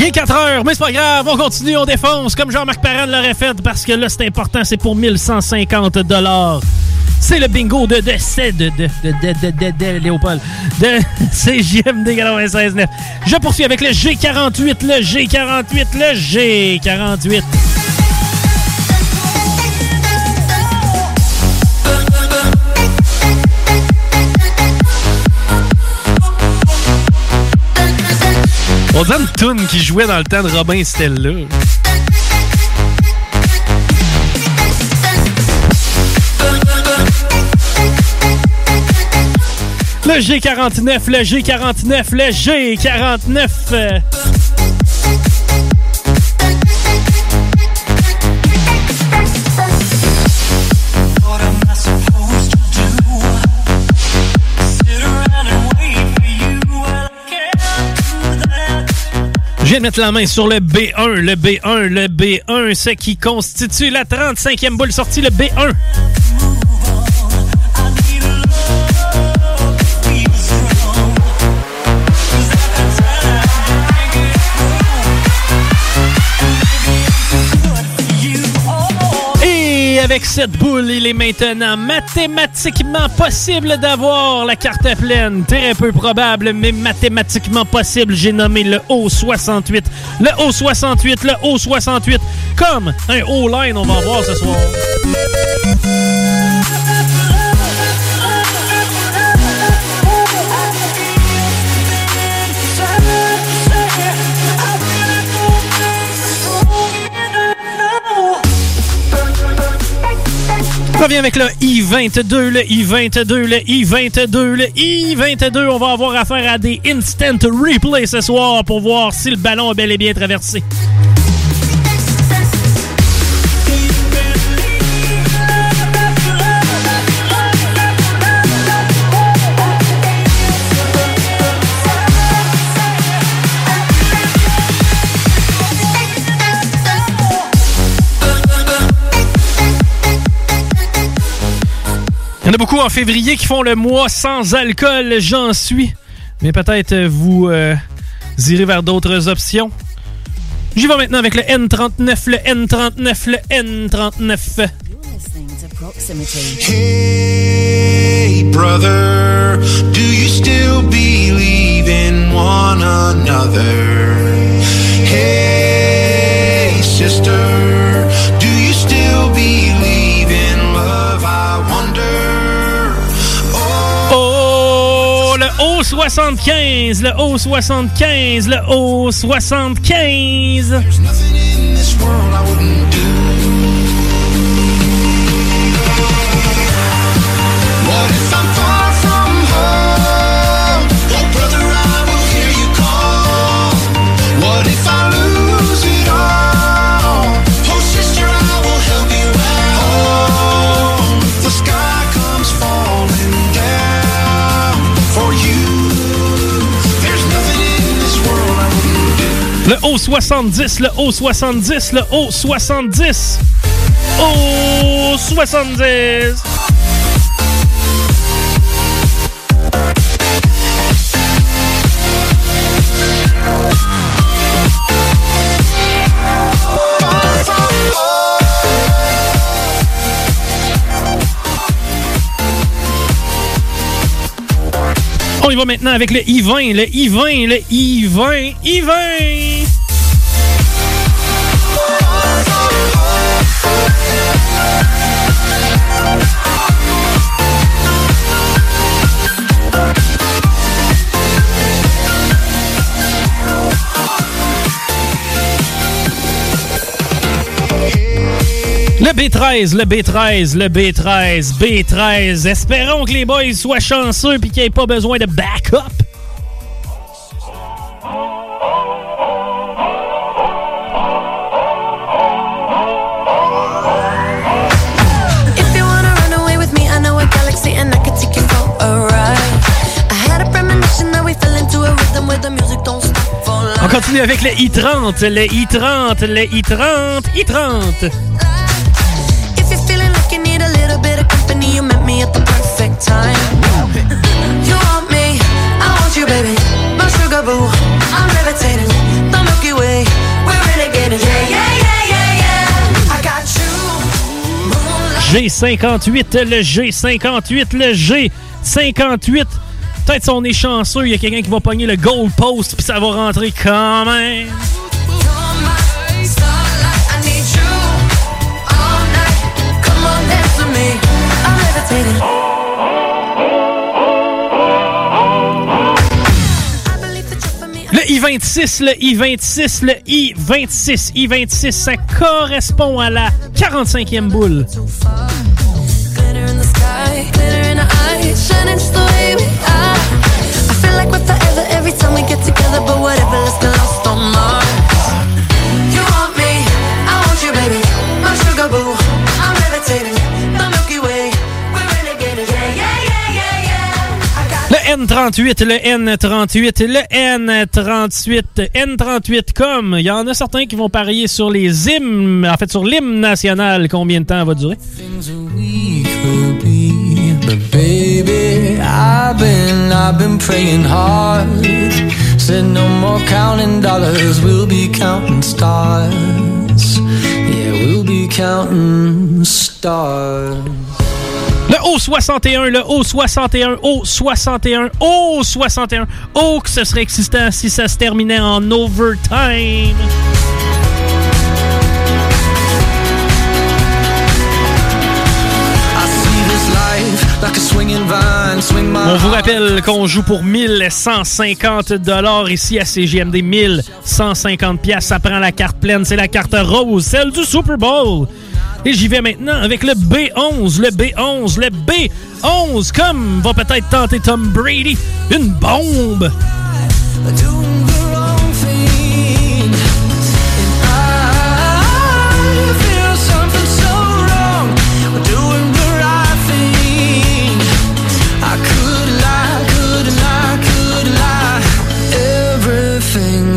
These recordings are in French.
Il est 4 heures, mais c'est pas grave, on continue, on défonce comme Jean-Marc Parent l'aurait fait parce que là c'est important, c'est pour 1150 dollars. C'est le bingo de de de de de de de, Léopold de CJMD 96.9. Je poursuis avec le G48, le G48, le G48. On dirait une toune qui jouait dans le temps de Robin Stella. Le G49, le G49, le G49. Viens de mettre la main sur le B1, le B1, le B1, ce qui constitue la 35e boule sortie, le B1. Avec cette boule, il est maintenant mathématiquement possible d'avoir la carte pleine. Très peu probable, mais mathématiquement possible. J'ai nommé le O68. Le O68, le O68. Comme un O-line, on va en voir ce soir. On revient avec le I-22, le I-22, le I-22, le I-22. On va avoir affaire à des instant replays ce soir pour voir si le ballon a bel et bien traversé. Y en a beaucoup en février qui font le mois sans alcool, j'en suis. Mais peut-être euh, vous euh, irez vers d'autres options. J'y vais maintenant avec le N39, le N39, le N39. Hey, brother, do you still believe in one another? Hey, sister, do you still believe haut 75, le haut 75, le haut 75. haut 70, le haut 70, le haut 70. Haut 70. On y va maintenant avec le I-20, le I-20, le I-20, I-20! B13, le B13, le B13, B13. Espérons que les boys soient chanceux et qu'ils n'aient pas besoin de backup. On continue avec le I-30, le I-30, le I-30, I-30. Perfect time. You want me, I want you, baby. My sugar boo, I'm levitating. The Milky Way, we're renegading. Yeah, yeah, yeah, yeah, yeah. I got you. Moonlight. G58, le G58, le G58. Peut-être si on est chanceux, il y a quelqu'un qui va pogner le goal post puis ça va rentrer quand même. I-26, le I-26, le I-26, I-26, ça correspond à la 45e boule. shining just the way we are. I feel like we're forever every time we get together, but whatever, let's get N38, le N38, le N38, N38 comme. Il y en a certains qui vont parier sur les hymnes, en fait sur l'hymne national. Combien de temps va durer? Le O61, le O61, O61, O61. Oh, que ce serait existant si ça se terminait en overtime. On vous rappelle qu'on joue pour 1150 dollars ici à CGMD 1150 pièces. Ça prend la carte pleine, c'est la carte rose, celle du Super Bowl. Et j'y vais maintenant avec le B11, le B11, le B11 comme va peut-être tenter Tom Brady, une bombe.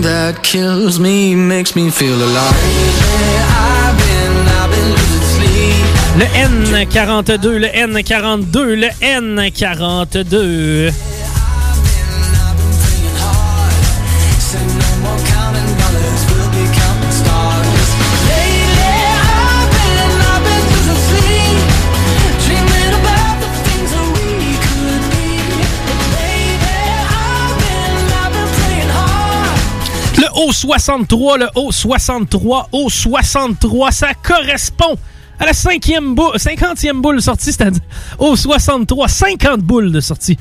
that kills me makes me feel. Le N42, le N42, le N42. I've been praying hard. Said no more counting dollars, we'll be counting stars. Lately, I've been, I've been losing sleep, dreaming about the things that we could be. Lately, I've been, I've been praying hard. Le O63, le O63, O63, ça correspond à la cinquième boule, 50e boule sortie, c'est-à-dire O63, 50 boules de sortie.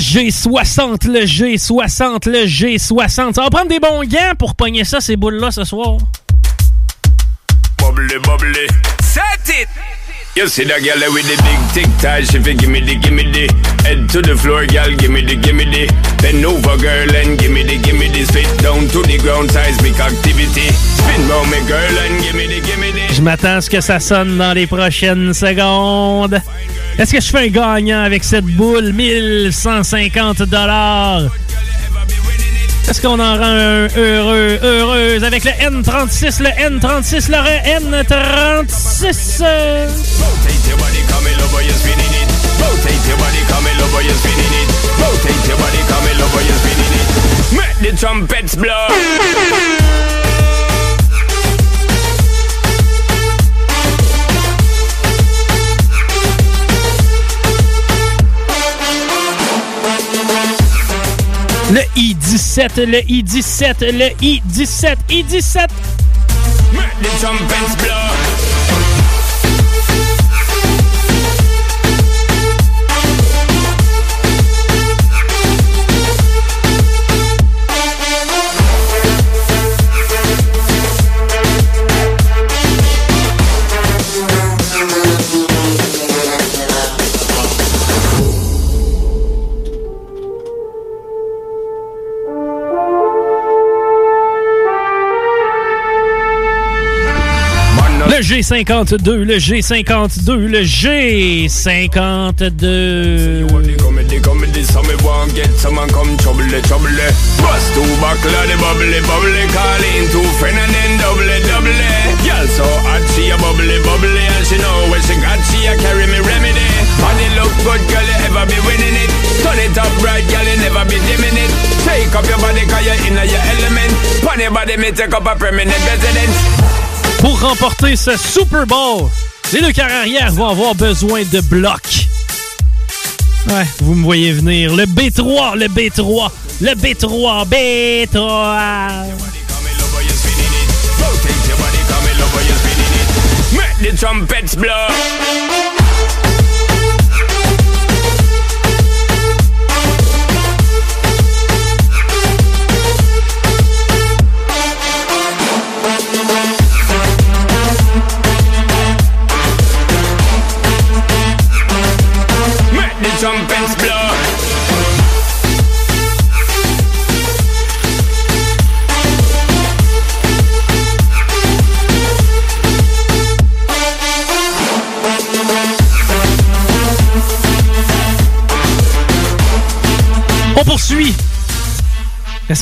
G60, le G60, le G60. Ça va prendre des bons gants pour pogner ça, ces boules-là, ce soir. Bubbly, bubbly. Set it! You see that girl with the big tic tac, she fi gimme the, gimme the Head to the floor, girl, gimme the, gimme the Bend over, girl, and gimme the, gimme the Spit down to the ground, seismic activity Spin round me, girl, and gimme the, gimme the Je m'attends à ce que ça sonne dans les prochaines secondes. Est-ce que je fais un gagnant avec cette boule? 1150 dollars. Est-ce qu'on en rend un heureux, heureuse avec le N36, le N36, le N36? euh, Rotate your body, Le I-17, I-17, le I-17, le I-17, I-17. Make she a carry me remedy. Body look good, girl, ever be winning it. Turn it up right, girl, never be. Take up your body, cause you're in your element. Pon your body, me take up a permanent residence. Pour remporter ce Super Bowl, les deux arrière vont avoir besoin de blocs. Ouais, vous me voyez venir. Le B3, le B3, le B3, B3. Come in love,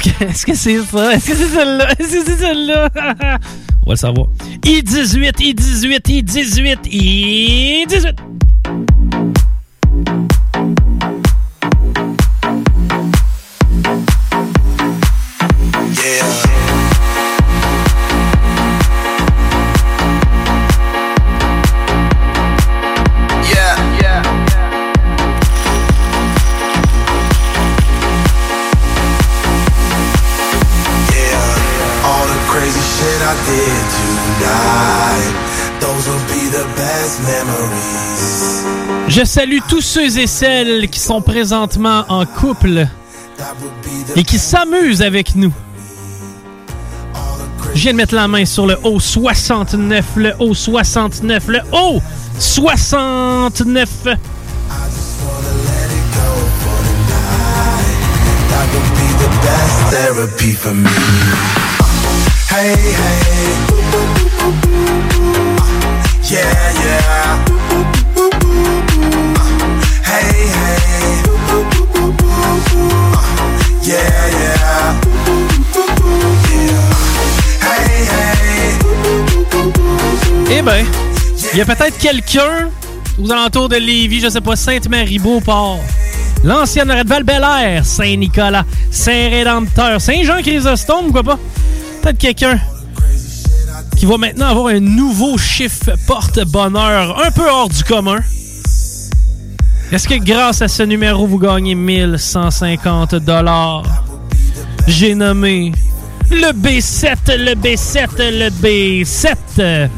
Est-ce que c'est ça? Est-ce que c'est celle-là? Est-ce que c'est celle-là? On va le savoir. I-18, I-18, I-18, I-18. Je salue tous ceux et celles qui sont présentement en couple et qui s'amusent avec nous. Je viens de mettre la main sur le haut 69, le haut 69, le haut 69. I just wanna let Eh ben, il y a peut-être quelqu'un aux alentours de Lévis, je sais pas, Sainte-Marie-Beauport, l'ancienne arrêt de Val-Bélair, Saint-Nicolas, Saint-Rédempteur, Saint-Jean-Chrysostome, quoi pas? Peut-être quelqu'un qui va maintenant avoir un nouveau chiffre porte-bonheur un peu hors du commun. Est-ce que grâce à ce numéro, vous gagnez 1150 dollars? J'ai nommé le B7, le B7, le B7.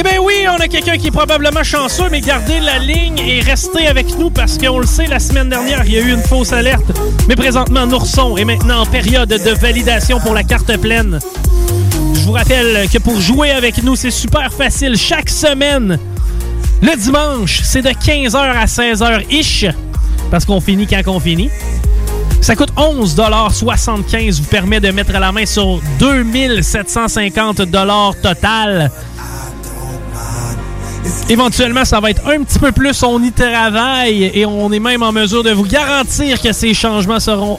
Eh bien oui, on a quelqu'un qui est probablement chanceux, mais gardez la ligne et restez avec nous parce qu'on le sait, la semaine dernière, il y a eu une fausse alerte. Mais présentement, Nourson est maintenant en période de validation pour la carte pleine. Je vous rappelle que pour jouer avec nous, c'est super facile. Chaque semaine, le dimanche, c'est de 15h à 16h-ish, parce qu'on finit quand on finit. Ça coûte 11,75 vous permet de mettre la main sur 2750 total. Éventuellement, ça va être un petit peu plus. On y travaille et on est même en mesure de vous garantir que ces changements seront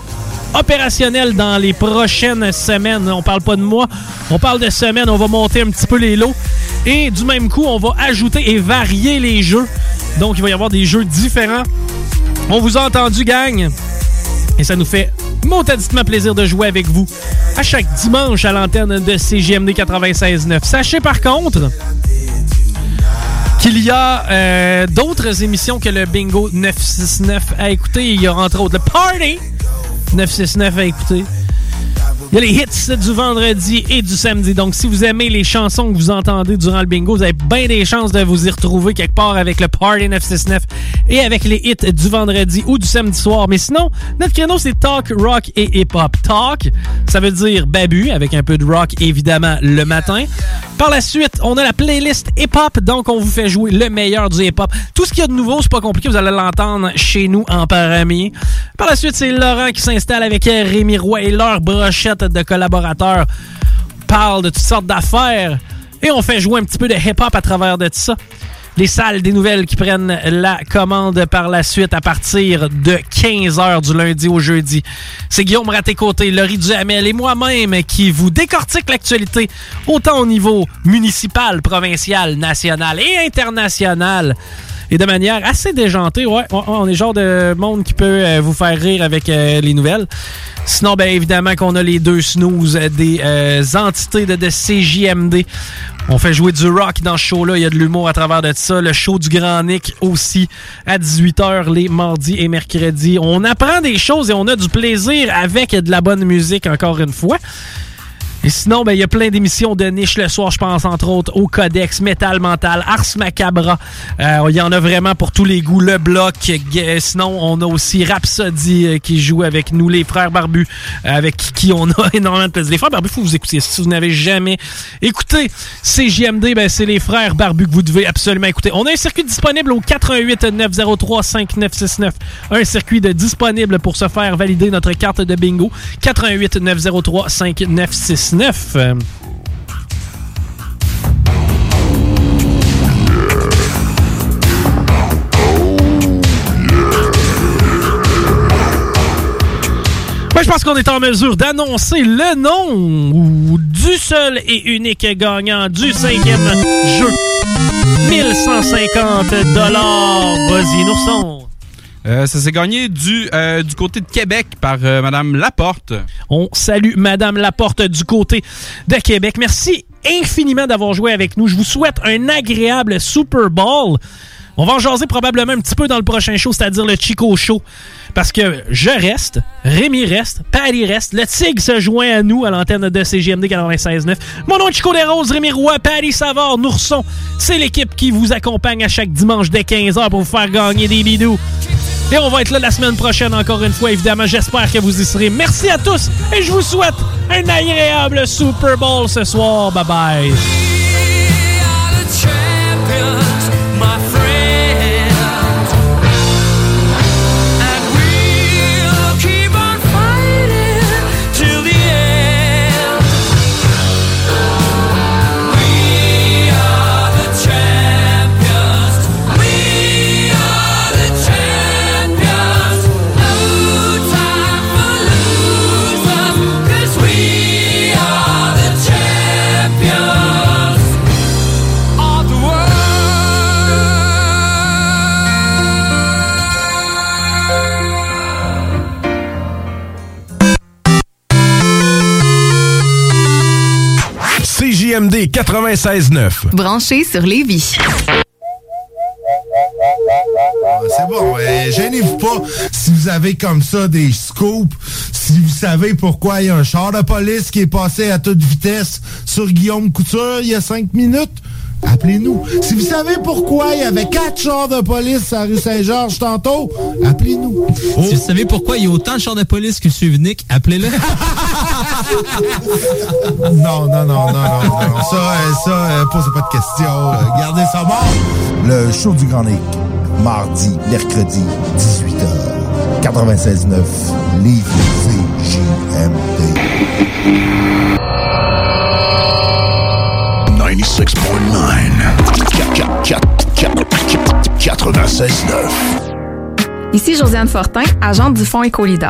opérationnels dans les prochaines semaines. On parle pas de mois, on parle de semaines. On va monter un petit peu les lots et du même coup, on va ajouter et varier les jeux. Donc, il va y avoir des jeux différents. On vous a entendu, gang. Et ça nous fait Montaditement plaisir de jouer avec vous à chaque dimanche à l'antenne de CGMD 96.9. Sachez par contre qu'il y a euh, d'autres émissions que le Bingo 969 à écouter. Il y a entre autres le Party 969 à écouter. Il y a les hits du vendredi et du samedi. Donc, si vous aimez les chansons que vous entendez durant le bingo, vous avez bien des chances de vous y retrouver quelque part avec le Party 969 et avec les hits du vendredi ou du samedi soir. Mais sinon, notre créneau, c'est Talk, Rock et Hip-Hop. Talk, ça veut dire babu, avec un peu de rock, évidemment, le matin. Par la suite, on a la playlist hip-hop, donc on vous fait jouer le meilleur du hip-hop. Tout ce qu'il y a de nouveau, c'est pas compliqué, vous allez l'entendre chez nous en premier. Par la suite, c'est Laurent qui s'installe avec Rémi Roy et leur brochette de collaborateurs parle de toutes sortes d'affaires et on fait jouer un petit peu de hip-hop à travers de tout ça. Les salles des nouvelles qui prennent la commande par la suite à partir de 15h du lundi au jeudi. C'est Guillaume Raté-Côté, Laurie Duhamel et moi-même qui vous décortique l'actualité autant au niveau municipal, provincial, national et international. Et de manière assez déjantée, ouais, on est genre de monde qui peut euh, vous faire rire avec euh, les nouvelles. Sinon, bien évidemment qu'on a les deux snooze des euh, entités de, de CJMD. On fait jouer du rock dans ce show-là. Il y a de l'humour à travers de ça. Le show du Grand Nick aussi à 18h les mardis et mercredis. On apprend des choses et on a du plaisir avec de la bonne musique encore une fois. Et sinon, ben, il y a plein d'émissions de niche le soir, je pense entre autres au Codex, Metal Mental, Ars Macabra. Euh, Il y en a vraiment pour tous les goûts. Le Bloc. euh, Sinon, on a aussi Rhapsody euh, qui joue avec nous, les Frères Barbus, avec qui on a énormément de plaisir. Les Frères Barbus, faut vous écouter. Si vous n'avez jamais écouté CJMD, ben, c'est les Frères Barbus que vous devez absolument écouter. On a un circuit disponible au 88 903 5969. Un circuit de disponible pour se faire valider notre carte de bingo. 88 903 5969. Euh, Ouais, je pense qu'on est en mesure d'annoncer le nom du seul et unique gagnant du cinquième jeu. 1150 dollars. Vas-y, Nourson. Euh, ça s'est gagné du, euh, du côté de Québec par euh, Madame Laporte. On salue Madame Laporte du côté de Québec. Merci infiniment d'avoir joué avec nous. Je vous souhaite un agréable Super Bowl. On va en jaser probablement un petit peu dans le prochain show, c'est-à-dire le Chico Show. Parce que je reste, Rémi reste, Patty reste, le Tig se joint à nous à l'antenne de CGMD 96.9. Mon nom est Chico Desroses, Rémi Roy, Patty Savard, Nourson. C'est l'équipe qui vous accompagne à chaque dimanche dès 15h pour vous faire gagner des bidous. Et on va être là la semaine prochaine encore une fois, évidemment. J'espère que vous y serez. Merci à tous et je vous souhaite un agréable Super Bowl ce soir. Bye bye. CJMD 96.9. Branché sur Lévis. Ah, C'est bon, euh, gênez-vous pas si vous avez comme ça des scoops, si vous savez pourquoi il y a un char de police qui est passé à toute vitesse sur Guillaume Couture il y a cinq minutes. Appelez-nous. Si vous savez pourquoi il y avait quatre chars de police à rue Saint-Georges tantôt, appelez-nous. Si vous savez pourquoi il y a autant de chars de police que Nick, appelez-le. Non, non, non, non, non, non. Ça, euh, ça, euh, posez pas de questions. Gardez ça mort. Le show du Grand Nick, mardi, mercredi, 18h. 96.9, Lévis, CJMD. 96.9. 96.9. Ici Josiane Fortin, agente du Fonds Écolida.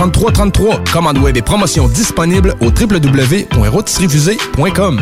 3333. Commande web et promotion disponible au www.rotisseriefusée.com.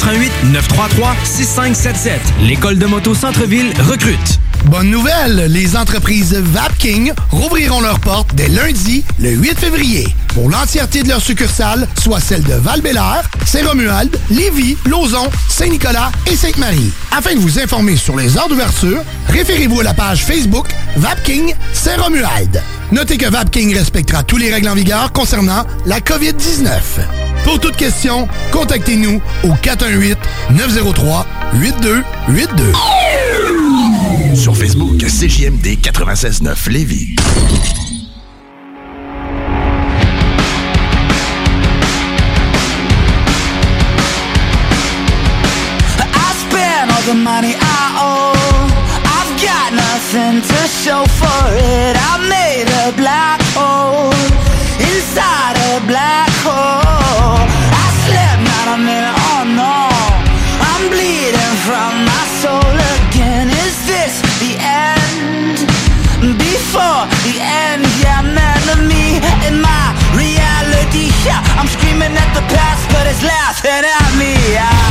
88 933 6577. L'école de moto Centre-ville recrute. Bonne nouvelle, les entreprises Vapking rouvriront leurs portes dès lundi, le 8 février, pour l'entièreté de leurs succursales, soit celles de val Saint-Romuald, Lévis, Lauson, Saint-Nicolas et Sainte-Marie. Afin de vous informer sur les heures d'ouverture, référez-vous à la page Facebook Vapking Saint-Romuald. Notez que Vapking respectera tous les règles en vigueur concernant la COVID-19. Pour toute question, contactez-nous au 418-903-8282. Sur Facebook, CJMD 96.9 Lévis. I spent all the money I owe. I've got nothing to show for it. I made a black hole inside a black hole. I slept not a minute, oh no. I'm bleeding from my soul again. Is this the end? Before the end, yeah, man of me and my reality. Yeah, I'm screaming at the past, but it's laughing at me. Ah.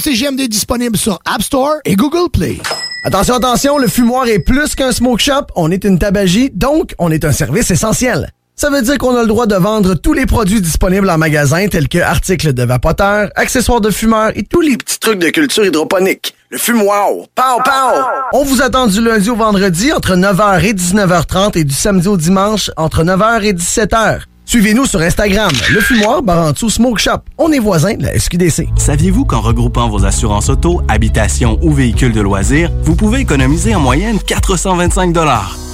CGMD disponible sur App Store et Google Play. Attention, attention, le fumoir est plus qu'un smoke shop. On est une tabagie, donc on est un service essentiel. Ça veut dire qu'on a le droit de vendre tous les produits disponibles en magasin, tels que articles de vapoteurs, accessoires de fumeurs et tous les petits trucs de culture hydroponique. Le fumoir. Pow, pow! On vous attend du lundi au vendredi entre 9h et 19h30 et du samedi au dimanche entre 9h et 17h. Suivez-nous sur Instagram, le fumoir Barantou Smoke Shop. On est voisins de la SQDC. Saviez-vous qu'en regroupant vos assurances auto, habitation ou véhicules de loisirs, vous pouvez économiser en moyenne 425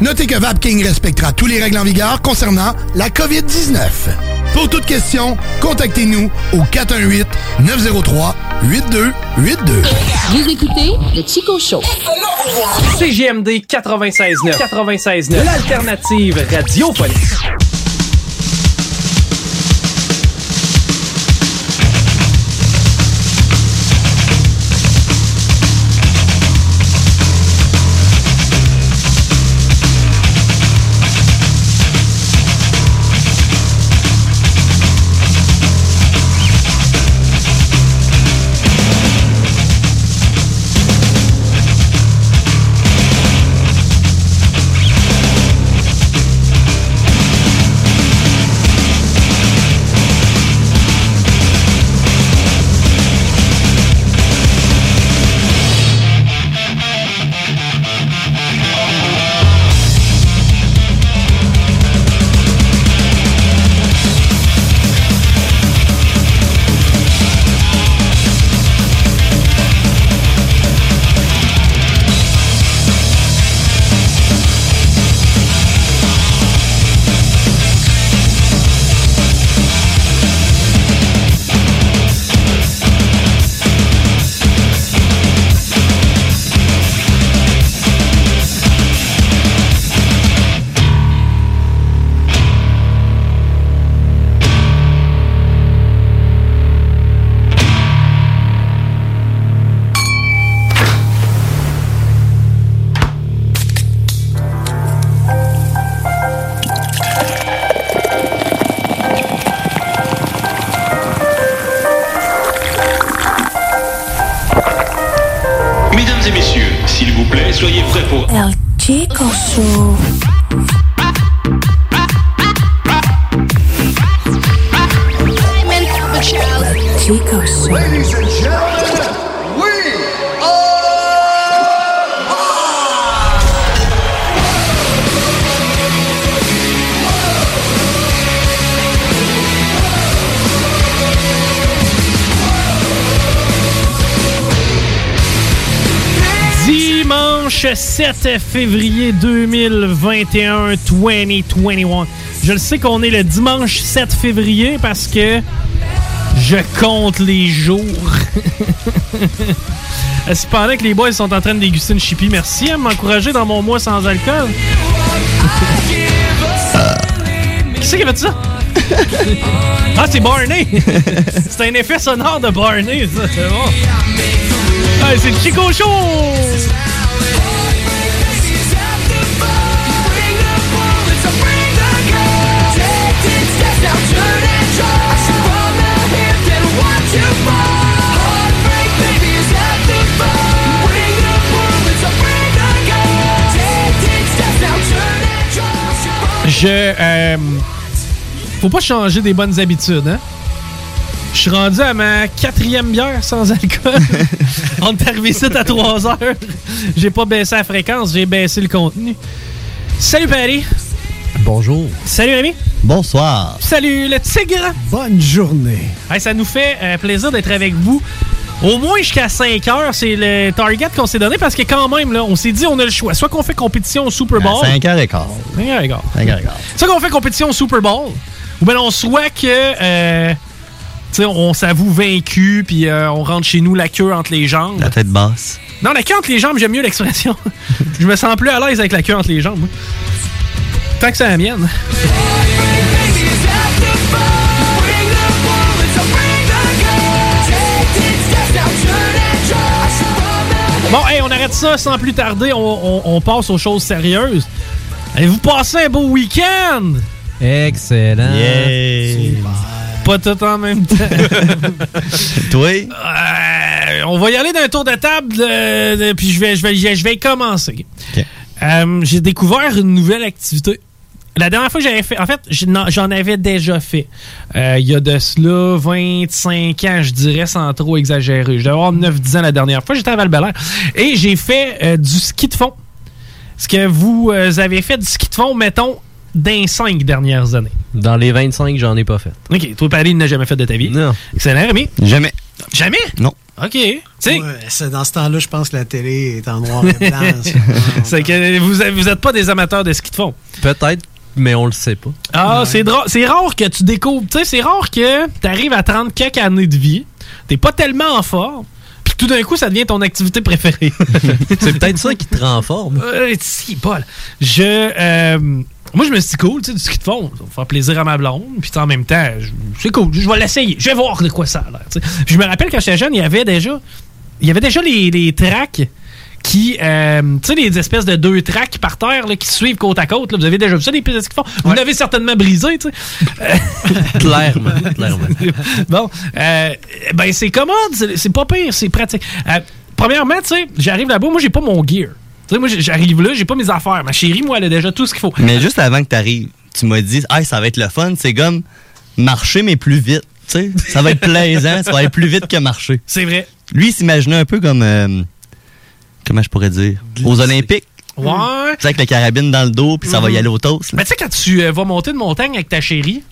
Notez que Vapking respectera tous les règles en vigueur concernant la COVID-19. Pour toute question, contactez-nous au 418-903-8282. Vous écoutez le Chico Show. CGMD 96.9. 96.9. L'alternative radiophonique. Dimanche 7 février 2021, 2021. Je le sais qu'on est le dimanche 7 février parce que je compte les jours. C'est pendant que les boys sont en train de déguster une chippie. Merci à m'encourager dans mon mois sans alcool. Qui c'est qui a fait ça? ah, c'est Barney! c'est un effet sonore de Barney, ça, c'est bon. C'est le Chico Show! Je. euh, faut pas changer des bonnes habitudes, hein? Je suis rendu à ma quatrième bière sans alcool. On est arrivé ici à 3 heures. J'ai pas baissé la fréquence, j'ai baissé le contenu. Salut Paris. Bonjour. Salut Rémi. Bonsoir. Salut le tigre. Bonne journée. Hey, ça nous fait euh, plaisir d'être avec vous. Au moins jusqu'à 5 heures, c'est le target qu'on s'est donné parce que quand même, là, on s'est dit on a le choix. Soit qu'on fait compétition au Super Bowl. 5h15. 5h15. 5h15. Soit qu'on fait compétition au Super Bowl, ou bien on souhaite que euh, tu sais, on s'avoue vaincu, puis euh, on rentre chez nous la queue entre les jambes. La tête basse. Non, la queue entre les jambes, j'aime mieux l'expression. Je me sens plus à l'aise avec la queue entre les jambes. Tant que c'est la mienne. Bon, hey, on arrête ça sans plus tarder. On, on- on passe aux choses sérieuses. Avez-vous passé un beau week-end? Excellent. Pas tout en même temps. Toi? Euh, on va y aller d'un tour de table, euh, puis je vais, je vais, je vais y commencer. Euh, J'ai découvert une nouvelle activité. La dernière fois que j'avais fait, en fait, j'en avais déjà fait. Euh, Il y a de cela 25 ans, je dirais, sans trop exagérer. Je devais avoir 9-10 ans la dernière fois. J'étais à val Et j'ai fait euh, du ski de fond. Est-ce que vous euh, avez fait du ski de fond, mettons, dans 5 dernières années? Dans les 25, j'en ai pas fait. OK. Toi, Paris, n'a jamais fait de ta vie. Non. Excellent, Rémi? Jamais. Jamais? Non. OK. Ouais, c'est- dans ce temps-là, je pense que la télé est en noir et blanc. c'est que vous, vous êtes pas des amateurs de ski de fond. Peut-être, mais on le sait pas. Ah, c'est drôle. C'est rare que tu découvres. Tu sais, c'est rare que tu arrives à 30 quelques années de vie. T'es pas tellement en forme. Puis tout d'un coup, ça devient ton activité préférée. c'est peut-être ça qui te rend en forme. Euh, si, Paul. Je. euh, moi, je me suis dit, cool, tu sais, du ski de fond, ça va faire plaisir à ma blonde. Puis en même temps, c'est cool, je vais l'essayer. Je vais voir de quoi ça a l'air. je me rappelle quand j'étais jeune, il y avait déjà. Il y avait déjà les, les tracks qui. euh, tu sais, les espèces de deux tracks par terre là, qui se suivent côte à côte. là. Vous avez déjà vu ça, les pistes de ski de fond? Vous l'avez certainement brisé, tu sais. clairement, clairement. bon, euh, ben c'est commode, c'est pas pire, c'est pratique. Euh, premièrement, tu sais, j'arrive là-bas, moi j'ai pas mon gear. Tu sais, moi j'arrive là, j'ai pas mes affaires. Ma chérie, moi, elle a déjà tout ce qu'il faut. Mais juste avant que tu arrives, tu m'as dit, ah, ça va être le fun. C'est comme marcher, mais plus vite. Tu sais, ça va être plaisant, ça va aller plus vite que marcher. C'est vrai. Lui, il s'imaginait un peu comme. Comment je pourrais dire Aux Olympiques. Ouais. Tu sais, avec la carabine dans le dos, puis ça va y aller au toast. là. Mais tu sais, quand tu euh, vas monter une montagne avec ta chérie,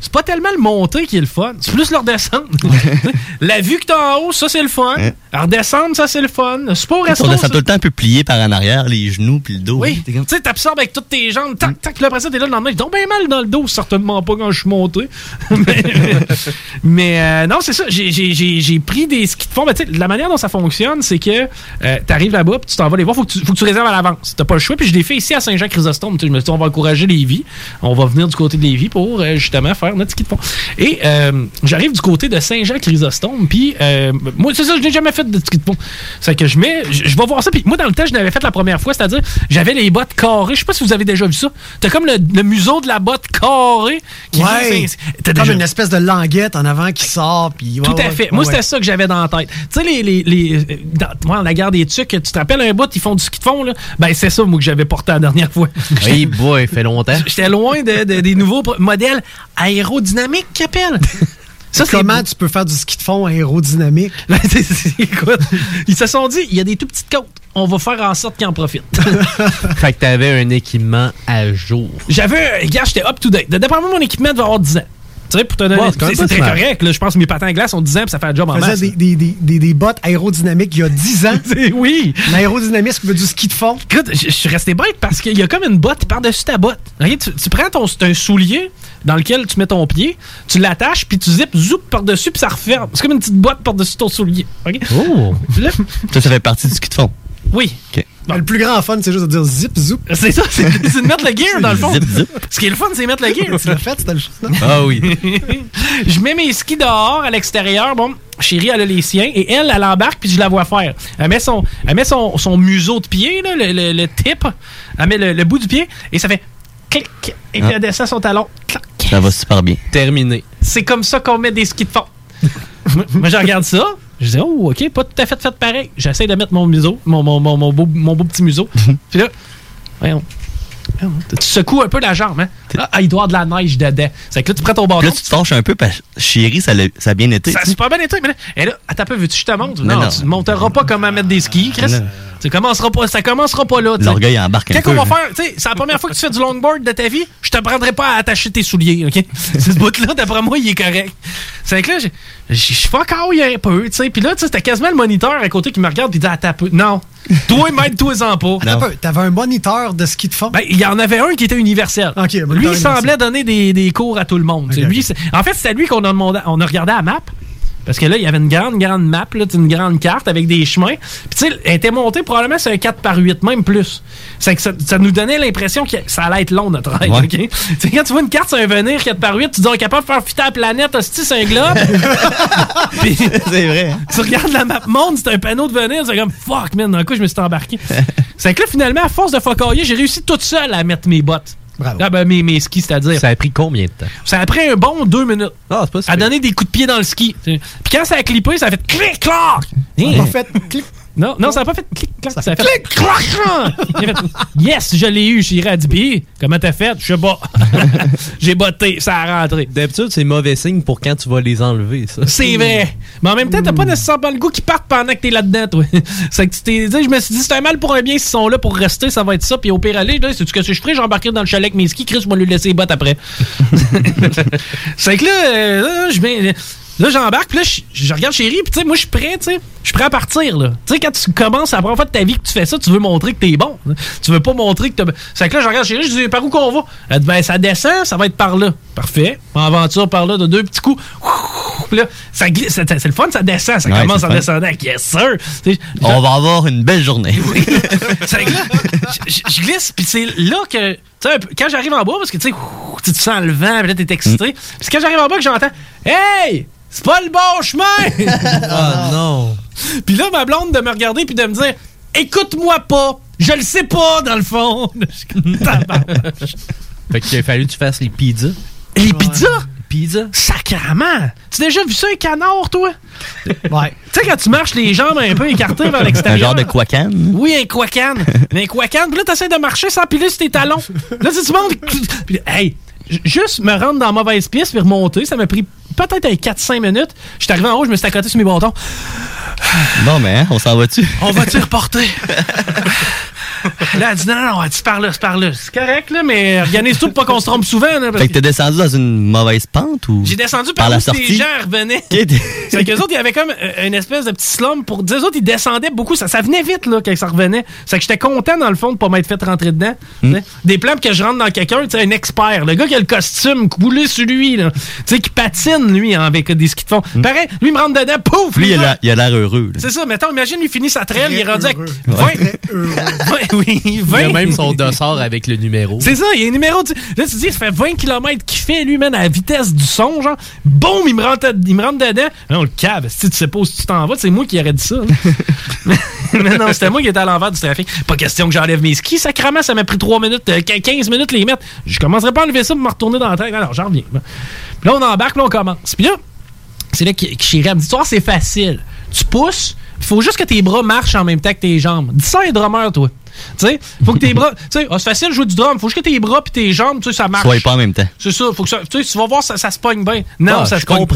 c'est pas tellement le monter qui est le fun, c'est plus le redescendre. La vue que t'as en haut, ça c'est le fun. Redescendre, ça c'est le fun. C'est pas au On resto. descend tout le temps un peu plié par en arrière, les genoux puis le dos. Oui, tu sais, t'absorbes avec toutes tes jambes, tac, tac, là, après ça, t'es là le lendemain, j'ai donc bien mal dans le dos, certainement pas quand je suis monté. mais mais, euh, non, c'est ça, j'ai- pris des skis de fond, mais tu sais, la manière dont ça fonctionne, c'est que euh, t'arrives là-bas, puis tu t'en vas les voir, faut que, tu, faut que tu réserves à l'avance. T'as pas le choix, puis je l'ai fait ici à Saint-Jean-Chrysostome, je me suis dit, on va encourager Lévis, on va venir du côté de Lévis pour euh, justement faire notre ski de fond. Et euh, j'arrive du côté de Saint-Jean-Chrysostome, puis euh, moi, c'est ça, je n'ai jamais fait de ski de fond. C'est que je mets, je, je vais voir ça, puis moi, dans le temps, je l'avais fait la première fois, c'est-à-dire, j'avais les bottes carrées. Je sais pas si vous avez déjà vu ça. T'as comme le, le museau de la botte carrée. Qui Ouais. vient- T'as Comme déjà- une espèce de languette en avant qui sort. Puis, ouais, tout à fait. ouais, Moi, ouais. c'était ça que j'avais dans la tête. Tu sais, les, les, les, euh, dans, moi, la gare des Tucs, tu te rappelles un bout, ils font du ski de fond, là? Ben, c'est ça, moi, que j'avais porté la dernière fois. Oui, boy, fait longtemps. J'étais loin de, de- des nouveaux pro- modèles aérodynamiques qu'ils appellent. Ça, Comment tu peux faire du ski de fond aérodynamique? Ben, écoute, ils se sont dit, il y a des tout petites côtes. On va faire en sorte qu'ils en profitent. fait que t'avais un équipement à jour. J'avais, gars, j'étais up to date. Moi, mon équipement devait avoir 10 ans. Tu sais, pour te donner. Ouais, c'est très mal. correct. Là, je pense que mes patins à glace ont 10 ans puis ça fait un job en masse. des, des, des, des, des bottes aérodynamiques il y a 10 ans. oui. L'aérodynamisme veut du ski de fond. Écoute, je suis resté bête parce qu'il y a comme une botte par-dessus ta botte. Ok, Tu, tu prends ton, un soulier dans lequel tu mets ton pied, tu l'attaches, puis tu zippes, zoup par-dessus, puis ça referme. C'est comme une petite botte par-dessus ton soulier. OK? Oh! Là, Ça, ça fait partie du ski de fond. oui. Ben, le plus grand fun, c'est juste de dire zip, zoup. C'est ça, c'est de mettre le gear dans le fond. Zip, zip. Ce qui est le fun, c'est mettre le gear. Tu l'as fait, c'était le chose. Ah oui. je mets mes skis dehors à l'extérieur. Bon, chérie, elle a les siens. Et elle, elle embarque, puis je la vois faire. Elle met son, elle met son, son museau de pied, là, le, le- le tip. Elle met le, le bout du pied et ça fait clic. Et puis Ah. elle descend son talon. Clac. Ça va super bien. Terminé. C'est comme ça qu'on met des skis de fond. moi, moi, je regarde ça. Je dis, oh, OK, pas tout à fait fait pareil. J'essaie de mettre mon museau, mon, mon, mon, mon beau, mon beau petit museau. Puis là, voyons. Tu secoues un peu la jambe, hein? Ah, ah, il doit avoir de la neige dedans. C'est que là, tu prends ton bâton. Là, tu te fâches un peu parce que chérie, ça, l'a- ça a bien été. Ça a super bien été, mais là, et là, attends peu, veux-tu que je te montre? Non, Non, non. tu ne monteras pas comment mettre des skis, Chris. Tu commenceras pas, ça commencera pas là. L'orgueil embarque un Quand peu. on va hein. faire, tu sais, c'est la première fois que tu fais du longboard de ta vie, je te prendrai pas à attacher tes souliers, OK? Ce bout-là, d'après moi, il est correct. C'est que là, je fuck un peu, tu sais. Puis là, tu sais, c'était quasiment le moniteur à côté qui me regarde puis dit, attends peu. Non. Toi, m'aide-toi-en pas. Attends un peu, T'avais un moniteur de ski de fond? Ben, il y en avait un qui était universel. lui, il semblait donner des, des cours à tout le monde. Lui, c'est- en fait, c'était lui qu'on a demandé. On a regardé à la map. Parce que là, il y avait une grande, grande map, là, une grande carte avec des chemins. Puis, tu sais, elle était montée probablement sur un 4 par 8, même plus. C'est que ça, ça nous donnait l'impression que ça allait être long, notre ride. Ouais. OK? Quand tu vois une carte sur un venir 4 par 8, tu dis, on est capable de faire fitter la planète, hostie, c'est un globe. C'est vrai. hein? tu regardes la map monde, c'est un panneau de venir, c'est comme fuck, man, d'un coup, je me suis embarqué. c'est que là, finalement, à force de fuckailler, j'ai réussi toute seule à mettre mes bottes. Ah, ben, mes, mes skis, c'est-à-dire. Ça a pris combien de temps? Ça a pris un bon deux minutes. Ah, c'est pas si À donner des coups de pied dans le ski. Puis quand ça a clippé, ça a fait clic, clac. Ça Hein? a fait clic. Non, non, ça n'a pas fait clic, clac. Ça a fait clic, clac. Yes, je l'ai eu. J'ai irradié. Comment t'as fait? Je sais pas. J'ai botté. Ça a rentré. D'habitude, c'est mauvais signe pour quand tu vas les enlever, ça. C'est vrai. Mais en même temps, t'as pas nécessairement le goût qu'ils partent pendant que t'es là-dedans, toi. c'est que tu t'es dit, je me suis dit, c'est un mal pour un bien s'ils sont là pour rester, ça va être ça. Puis au pire aller, c'est-tu que je ferais? J'embarquerai dans le chalet avec mes skis. Chris, je vais lui laisser les bottes après. c'est que là, euh, là, je vais- Là, j'embarque, puis là, je, je regarde chérie, puis tu sais, moi, je suis prêt, tu sais. Je suis prêt à partir, là. Tu sais, quand tu commences la première fois de ta vie que tu fais ça, tu veux montrer que t'es bon. hein. Tu veux pas montrer que t'as. C'est que là, je regarde chérie, je dis, par où qu'on va? Elle dit, ben, ça descend, ça va être par là. Parfait. Aventure par là de deux petits coups. Là, ça glisse, c'est le fun, ça descend, ça Ouais, commence fun. descendant. Yes, sir. Tu sais, On va avoir une belle journée. c'est que là, je- glisse, puis c'est là que. Quand j'arrive en bas, parce que tu sais, tu te sens le vent, puis là, t'es excité. Puis quand j'arrive en bas que j'entends Hey! C'est pas le bon chemin! Ah non! Puis là, ma blonde de me regarder puis de me dire Écoute-moi pas! Je le sais pas, dans le fond! Fait qu'il a fallu que tu fasses les pizzas. Les pizzas? Pizzas? Sacrement! Tu as déjà vu ça, un canard, toi? Ouais. Tu sais, quand tu marches les jambes un peu écartées vers Un l'extérieur. genre de quacan. Oui, un quacan. un quacan. Puis là, t'essaies de marcher sans piler sur tes talons. Là, tu te montes. Puis, hey, juste me rendre dans la mauvaise piste puis remonter, ça m'a pris peut-être un 4-5 minutes. J'étais arrivé en haut, je me suis accoté sur mes bâtons. Bon, mais hein, on s'en va-tu? On va-tu reporter? là, elle dit non, non, non, elle dit par là, c'est par là. C'est correct, là, mais organise-toi pour pas qu'on se trompe souvent. Là, parce Fait que t'es descendu dans une mauvaise pente ou? J'ai descendu par par, la où sortie? les gens revenaient. c'est qu'eux autres, il y avait comme euh, une espèce de petit slum pour dire, eux autres, ils descendaient beaucoup. Ça, ça venait vite, là, quand ça revenait. C'est que j'étais content, dans le fond, de pas m'être fait rentrer dedans. Hmm. Des plans que je rentre dans quelqu'un, tu sais, un expert. Le gars qui a le costume coulé sur lui, là. Tu sais, qui patine, lui, avec des skis de fond. Pareil, lui, il me rentre dedans, pouf! Hmm. Lui, il a l'air heureux. là. C'est ça, mettons, imagine, il finit sa traîne, il est rendu avec 20. Ouais. 20, oui, 20. Il a même son dossard avec le numéro. C'est ça, il y a un numéro. tu- Là, tu te dis, ça fait 20 km qu'il fait, lui, man, à la vitesse du son, genre. Boum, il me rentre, il me rentre dedans. Non, le cave, si tu sais pas où tu t'en vas, c'est moi qui aurais dit ça. hein. mais non, c'était moi qui étais à l'envers du trafic. Pas question que j'enlève mes skis. Sacrament, ça m'a pris 3 minutes, euh, 15 minutes les mettre. Je commencerai pas à enlever ça pour me retourner dans la tête. Alors, j'en reviens. Puis là, on embarque, là, on commence. Puis là, c'est là que elle me dit, toi, c'est facile. Tu pousses, il faut juste que tes bras marchent en même temps que tes jambes. Dis ça à un drummer, toi. Tu sais, faut que tes bras. Tu sais, ah, c'est facile de jouer du drum. Faut juste que tes bras puis tes jambes, tu sais, ça marche. Soyez pas en même temps. C'est ça, faut que ça. Tu sais, tu vas voir, ça, ça se pogne bien. Non, Ah, ça se pogne.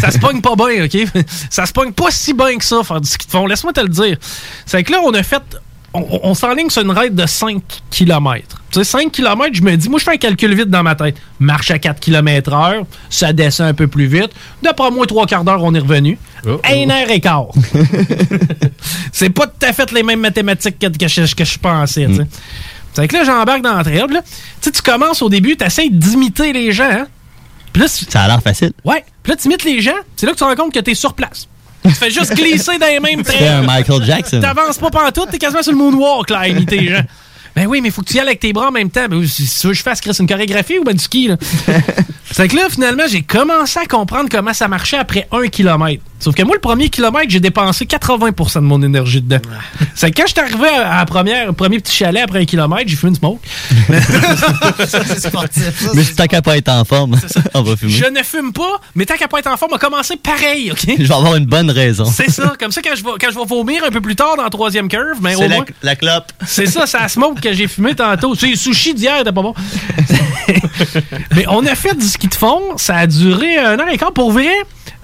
Ça se pogne pas bien, OK? Ça se pogne pas si bien que ça, faire du ski de fond. Laisse-moi te le dire. C'est que là, on a fait. On, s'enligne sur une raide de 5 km. Tu sais, 5 km, je me dis, moi, je fais un calcul vite dans ma tête. Marche à 4 km heure, ça descend un peu plus vite. D'après moi, trois quarts d'heure, on est revenu. Un heure et quart. c'est pas tout à fait les mêmes mathématiques que, que je, que je pensais, tu sais. C'est que là, j'embarque dans la trail. Tu sais, tu commences au début, tu essaies d'imiter les gens, hein. Puis là, Ça a l'air facile. Ouais. Puis là, tu imites les gens, c'est là que tu te rends compte que t'es sur place. Tu fais juste glisser dans les mêmes Tu fais un Michael Jackson. T'avances pas pantoute, t'es quasiment sur le moonwalk, là, à imiter gens. Ben oui, mais faut que tu y ailles avec tes bras en même temps. Ben, si tu veux que je fasse une chorégraphie ou ben du ski, là? C'est que là, finalement, j'ai commencé à comprendre comment ça marchait après un kilomètre. Sauf que moi, le premier kilomètre, j'ai dépensé 80% de mon énergie dedans. C'est que quand je suis arrivé à la première, au premier petit chalet après un kilomètre, j'ai fumé une smoke. Mais si tant qu'à pas être en forme, on va fumer. Je ne fume pas, mais tant qu'à pas être en forme, on va commencer pareil, OK? Je vais avoir une bonne raison. C'est ça. Comme ça, quand je, vais, quand je vais vomir un peu plus tard dans la troisième curve, mais C'est au la, moins... la clope. C'est ça, c'est la smoke que j'ai fumé tantôt. C'est les sushis d'hier, c'était pas bon. Mais on a fait du ski de fond, ça a duré un an et quart. Pour vrai,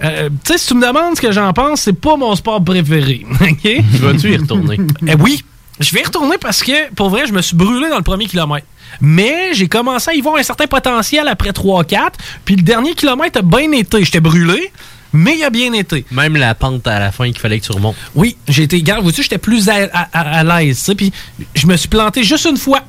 euh, tu sais, si tu me demandes ce que j'en pense, c'est pas mon sport préféré. OK? Vas-tu y retourner? Eh oui, je vais y retourner parce que, pour vrai, je me suis brûlé dans le premier kilomètre. Mais j'ai commencé à y voir un certain potentiel après 3-4. Puis le dernier kilomètre a bien été. J'étais brûlé, mais il a bien été. Même la pente à la fin qu'il fallait que tu remontes. Oui, j'ai été, regarde, vois-tu, j'étais plus à, à- à- à l'aise, puis je me suis planté juste une fois.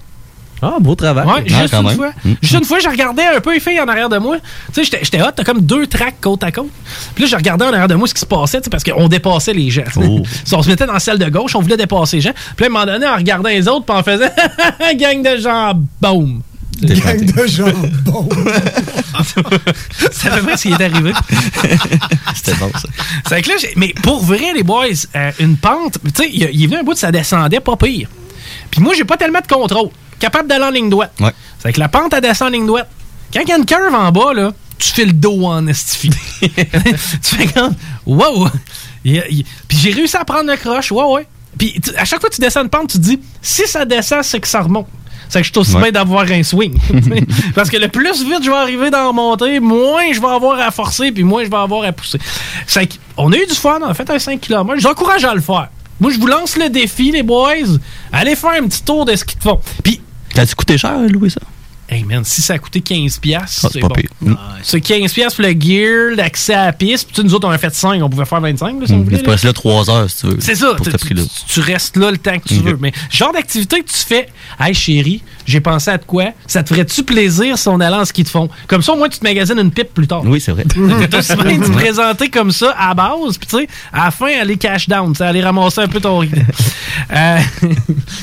Ah, beau travail. Ouais, Ah, juste une même. fois. Mm. Juste une fois, je regardais un peu les filles en arrière de moi. Tu sais, j'étais- j'étais hot, t'as comme deux tracks côte à côte. Puis là, je regardais en arrière de moi ce qui se passait, tu sais, parce qu'on dépassait les gens. Oh. Si on se mettait dans la salle de gauche, on voulait dépasser les gens. Puis là, à un moment donné, en regardant les autres, puis on faisait gang de gens, boum. Gang de jambon. C'est à peu près ce qui est arrivé. C'était bon, ça. C'est que là, mais pour vrai, les boys, euh, une pente, tu sais, il, il est venu un bout de ça descendait pas pire. Puis moi, j'ai pas tellement de contrôle. Capable d'aller en ligne droite. Ouais. C'est que la pente, elle descend en ligne droite. Quand il y a une curve en bas, là, tu fais le dos en estifie. tu fais comme, wow! Il il- Puis j'ai réussi à prendre le croche, ouais, ouais. Puis tu- à chaque fois que tu descends une pente, tu te dis, si ça descend, c'est que ça remonte. C'est que je suis aussi Ouais. bien d'avoir un swing. Parce que le plus vite je vais arriver dans la montée, moins je vais avoir à forcer, puis moins je vais avoir à pousser. C'est qu'on a eu du fun, on a fait un 5 km. Je vous encourage à le faire. Moi, je vous lance le défi, les boys. Allez faire un petit tour de ski de fond. Puis, T'as-tu coûté cher, louer ça? Hey man, si ça a coûté 15$, piastres, Ah, c'est bon. pire. Mm. C'est 15$ piastres pour le gear, l'accès à la piste. Puis tu sais, nous autres, on a fait 5, on pouvait faire 25, là, si on Mm, voulait. Tu peux rester là 3 heures si tu veux. C'est ça. Pour Tu, restes là le temps que tu veux. Mais genre d'activité que tu fais, hey chérie, j'ai pensé à de quoi? Ça te ferait-tu plaisir si on allait en ski de fond? Comme ça, au moins, tu te magasines une pipe plus tard. Oui, c'est vrai. T'es aussi bien de te présenter comme ça à base, puis tu sais, à la fin, aller cash down, tu sais, aller ramasser un peu ton rythme. Euh,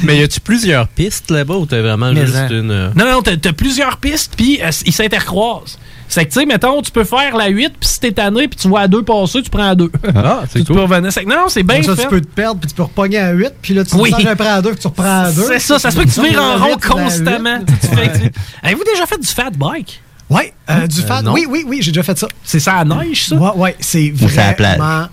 Mais y a-tu plusieurs pistes là-bas ou t'as vraiment Mais juste en- une. euh, Non, non, t'as plusieurs pistes, puis euh, ils s'intercroisent. C'est que, tu sais, mettons, tu peux faire la 8, puis si t'es tanné, puis tu vois à 2 passer, tu prends à 2. Ah, c'est tu cool. peux revenir. C'est que, non, c'est bien ça, fait. tu peux te perdre, puis tu peux repogner à 8, puis là, tu Oui. changes un prêt à 2, puis tu reprends à 2. C'est ça, ça se peut que tu vires en rond constamment. Avez-vous déjà fait du fat bike? Ouais, euh, du fat. non. oui, oui, oui, j'ai déjà fait ça. C'est ça à neige, ça? Ouais, ouais, c'est vraiment.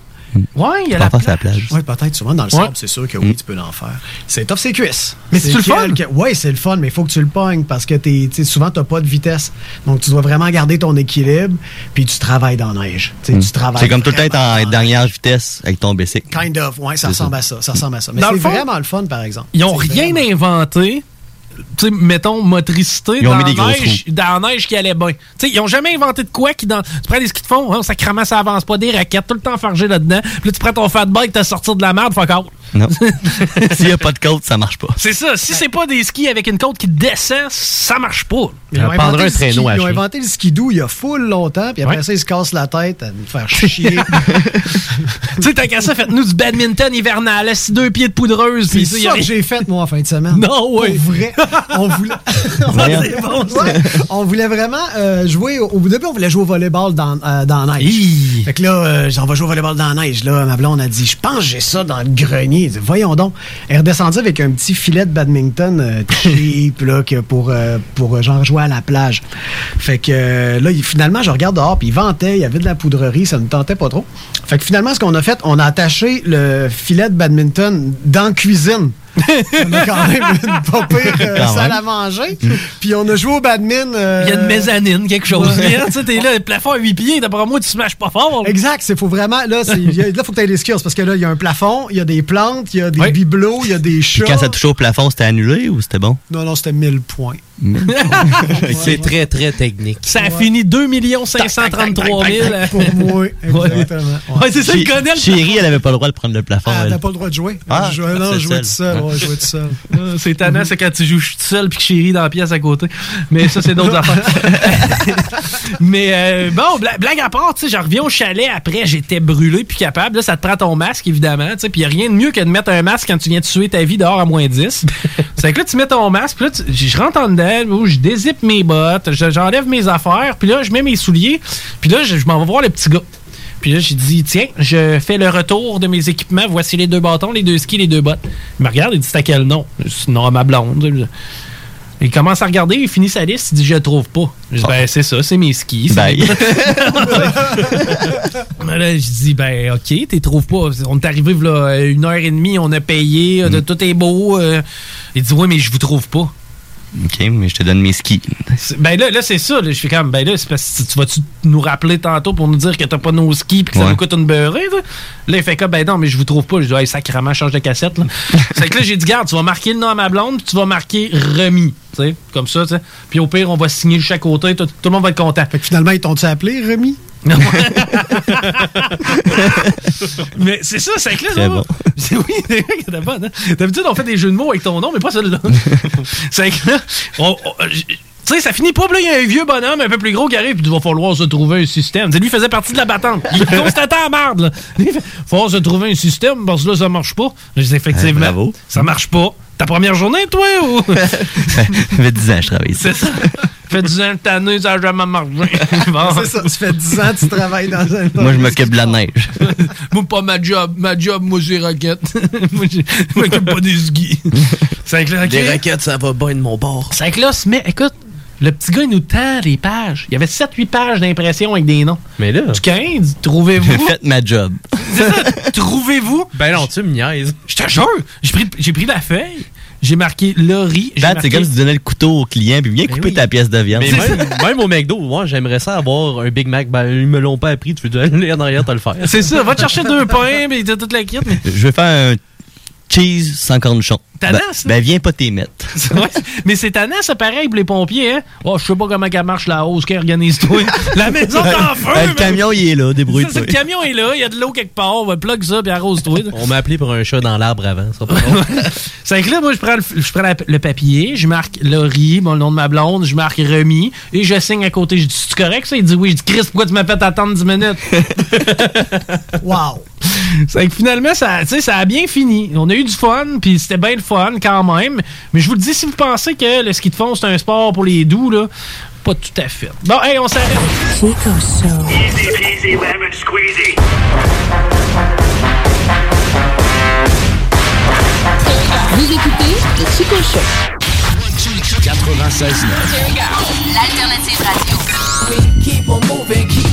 Ouais, il y a la plage. Ouais, peut-être souvent dans le Ouais. sable, c'est sûr que oui, tu peux l'en faire. C'est tough, c'est cuisses. Mais c'est-tu le fun? Ouais, c'est le fun, mais il faut que tu le pognes parce que t'es, souvent, tu n'as pas de vitesse. Donc, tu dois vraiment garder ton équilibre, puis tu travailles dans la neige. Tu travailles. Mm. C'est comme tout le temps être en dernière vitesse avec ton bicycle. Kind of, ouais, ça C'est ressemble ça. à ça. Ça ressemble à ça. Mais c'est vraiment le fun, par exemple. Ils ont C'est rien vraiment- inventé. Tu sais, mettons, motricité Ils ont dans, mis des neige, dans la neige qui allait bien. Tu sais, ils ont jamais inventé de quoi qui dans. Tu prends des skis de fond, hein, sacrément, ça avance pas, des raquettes, tout le temps fargé là-dedans. Puis là, tu prends ton fat bike, t'as sorti de la merde, fuck out. Non. S'il n'y a pas de côte, ça marche pas. C'est ça. Si c'est pas des skis avec une côte qui descend, ça marche pas. Ils ont, inventé un le ski, traîneau à ils ont inventé le skidoo il y a full longtemps, puis après Ouais. ça, ils se cassent la tête à nous faire chier. tu sais, tant qu'à ça, faites-nous du badminton hivernal, assis deux pieds de poudreuse. C'est ça, a que j'ai fait, moi, en fin de semaine. Non, ouais. Pour vrai. On voulait, bon. Ouais, on voulait vraiment euh, jouer. Au, au début, on voulait jouer au volleyball dans, euh, dans la neige. Hi. Fait que là, euh, on va jouer au volleyball dans la neige. Là, ma blonde a dit, je pense que j'ai ça dans le grenier. Dit, Voyons donc. Elle est redescendue avec un petit filet de badminton euh, cheap, là, que pour, euh, pour euh, genre jouer à la plage. Fait que là, finalement, je regarde dehors, puis il ventait, il y avait de la poudrerie, ça ne tentait pas trop. Fait que finalement, ce qu'on a fait, on a attaché le filet de badminton dans la cuisine. On a quand même une pas pire euh, salle à manger. Puis on a joué au badminton. euh, Il y a une mezzanine, quelque chose. Ouais. Tu sais, t'es là, le plafond à 8 pieds, d'après moi, tu smashes pas fort. là. Exact, c'est faut vraiment là, c'est il faut que tu aies les skills parce que là il y a un plafond, il y a des plantes, il y a des Oui. bibelots, il y a des Puis chats. quand ça touchait au plafond, c'était annulé ou c'était bon? Non non, c'était 1000 points. C'est très, très technique. Ça a fini 2 533 000. Pour moi, exactement. Ouais. Ouais, c'est ça, Chez- connaît le Chérie, elle avait pas le droit de prendre le plafond. Ah, elle. t'as pas le droit de jouer. Ah, non, seul. tout seul. Tout. Ah, C'est tannant, c'est quand tu joues tout seul puis que chérie dans la pièce à côté. Mais ça, c'est d'autres affaires. Mais euh, bon, bla- blague à part, tu sais, je reviens au chalet après, j'étais brûlé puis capable. Là, ça te prend ton masque, évidemment. tu sais, Puis il a rien de mieux que de mettre un masque quand tu viens de tuer ta vie dehors à moins 10. c'est que là, tu mets ton masque, puis là, je rentre en dedans. Où je dézippe mes bottes, je- j'enlève mes affaires, puis là, je mets mes souliers, puis là, je, je m'en vais voir le petit gars. Puis là, j'ai dit, tiens, je fais le retour de mes équipements, voici les deux bâtons, les deux skis, les deux bottes. Il me regarde, il dit, c'est à quel nom? C'est non à ma blonde. Il commence à regarder, il finit sa liste, il dit, je le trouve pas. Je dis, ben, c'est ça, c'est mes skis. Bye. mes. Mais là, je dis, ben, OK, t'es trouves pas. On est arrivé, là, une heure et demie, on a payé, de- tout est beau. euh. Il dit, oui, mais je vous trouve pas. OK, mais je te donne mes skis. Ben là, là c'est ça. là. Je fais comme, ben là, c'est parce que tu vas-tu nous rappeler tantôt pour nous dire que t'as pas nos skis puis que ça nous coûte une beurrée, là? Là, il fait comme, ben non, mais je vous trouve pas. Je dis, hey, sacrément, change de cassette, là. c'est que là, j'ai dit, garde, tu vas marquer le nom à ma blonde puis tu vas marquer remis. Tu sais, comme ça, tu sais. Puis au pire, on va signer de chaque côté, tout, tout le monde va être content. Fait que finalement, ils t'ont-tu appelé, Rémi? Mais c'est ça, c'est Très ça, bon. c'est- Oui, c'est t'es bonne. hein. D'habitude, on fait des jeux de mots avec ton nom, mais pas celui-là. c'est on- on- j- tu sais, ça finit pas, là, il y a un vieux bonhomme un peu plus gros qui arrive, puis il va falloir se trouver un système. Tu sais, lui faisait partie de la battante. Il constatait la merde, là. Il fait, falloir se trouver un système, parce que là, ça marche pas. Effectivement, bravo. ça marche pas. Ta première journée, toi, ou? Ça fait 10 ans que je travaille ici. c'est ça. fait 10 ans que t'as ça a jamais marché. Bon. C'est ça, ça fait 10 ans que tu travailles dans un... Moi, je m'occupe de la neige. moi, pas ma job. Ma job, moi, c'est raquette. moi, je m'occupe pas des skis. C'est que là, ok. Des raquettes, ça va bien de mon bord. C'est que là, se met, écoute, le petit gars, il nous tend les pages. Il y avait 7-8 pages d'impression avec des noms. Mais là. Du 15, trouvez-vous? Faites ma job. C'est ça, trouvez-vous? Ben non, tu me niaises. Je te jure, j'ai pris, j'ai pris la feuille, j'ai marqué Laurie. Dad, c'est marqué- comme si tu donnais le couteau au client puis viens Ben couper oui. ta pièce de viande. Mais même, même au McDo, moi, j'aimerais ça avoir un Big Mac. Ben, ils me l'ont pas appris. Tu veux aller en arrière, t'as le faire. C'est ça, va te chercher deux pains, mais t'as toute la kit. Mais... Je vais faire un cheese sans cornichon. Tannant, Ben, ça. ben, viens pas t'y mettre. Ouais, mais c'est tannant, c'est pareil pour les pompiers, hein? Oh, je sais pas comment elle marche la hausse, qui organise-toi. la maison est en feu! Ben, le camion, il est là, Ça, débrouille-toi. le camion est là, il y a de l'eau quelque part, on va plug ça, puis arrose-toi. On m'a appelé pour un chat dans l'arbre avant. Ça pas. C'est que là, moi, je prends, le, je prends la- le papier, je marque Laurie, mon nom de ma blonde, je marque Remis, et je signe à côté. Je dis, c'est correct ça? Il dit oui. Je dis, Chris, pourquoi tu m'as fait attendre 10 minutes? Wow! C'est que finalement, ça, ça a bien fini. On a eu du fun, puis c'était bien le fun quand même. Mais je vous le dis, si vous pensez que le ski de fond, c'est un sport pour les doux, là, pas tout à fait. Bon, hey, on s'arrête. Chico Show. Easy peasy lemon squeezy. Vous écoutez le Chico Show. 96 L'alternative radio. Keep on moving, keep, keep on moving.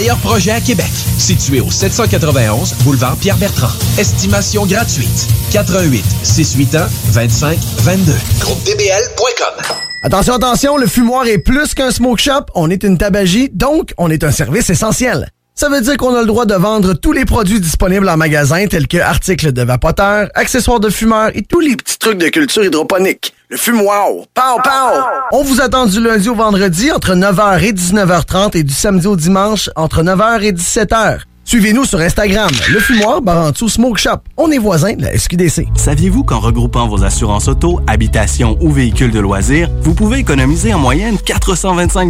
projets à Québec. Situé au 791 boulevard Pierre-Bertrand. Estimation gratuite. 88 681 25 22. GroupeDBL.com. Attention, attention, le fumoir est plus qu'un smoke shop, on est une tabagie, donc on est un service essentiel. Ça veut dire qu'on a le droit de vendre tous les produits disponibles en magasin, tels que articles de vapoteurs, accessoires de fumeurs et tous les petits trucs de culture hydroponique. Le fumoir, pow pow! On vous attend du lundi au vendredi entre 9h et 19h30 et du samedi au dimanche entre 9h et 17h. Suivez-nous sur Instagram, le fumoir Barantou Smoke Shop. On est voisins de la SQDC. Saviez-vous qu'en regroupant vos assurances auto, habitation ou véhicules de loisirs, vous pouvez économiser en moyenne 425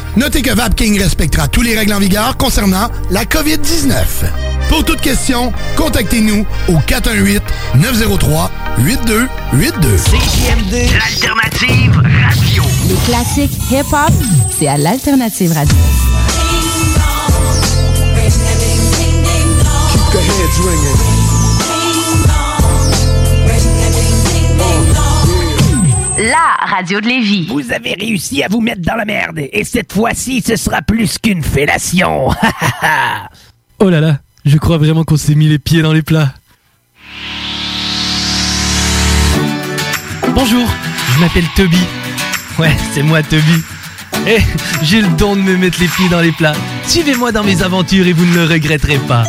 Notez que Vapking respectera tous les règles en vigueur concernant la COVID-19. Pour toute question, contactez-nous au 418-903-8282. CJMD, l'alternative radio. Les classiques hip-hop, c'est à l'Alternative Radio. Keep the heads ringing. La radio de Lévis. Vous avez réussi à vous mettre dans la merde. Et cette fois-ci, ce sera plus qu'une fellation. Oh là là, je crois vraiment qu'on s'est mis les pieds dans les plats. Bonjour, je m'appelle Toby. Ouais, c'est moi Toby. Eh, j'ai le don de me mettre les pieds dans les plats. Suivez-moi dans mes aventures et vous ne le regretterez pas.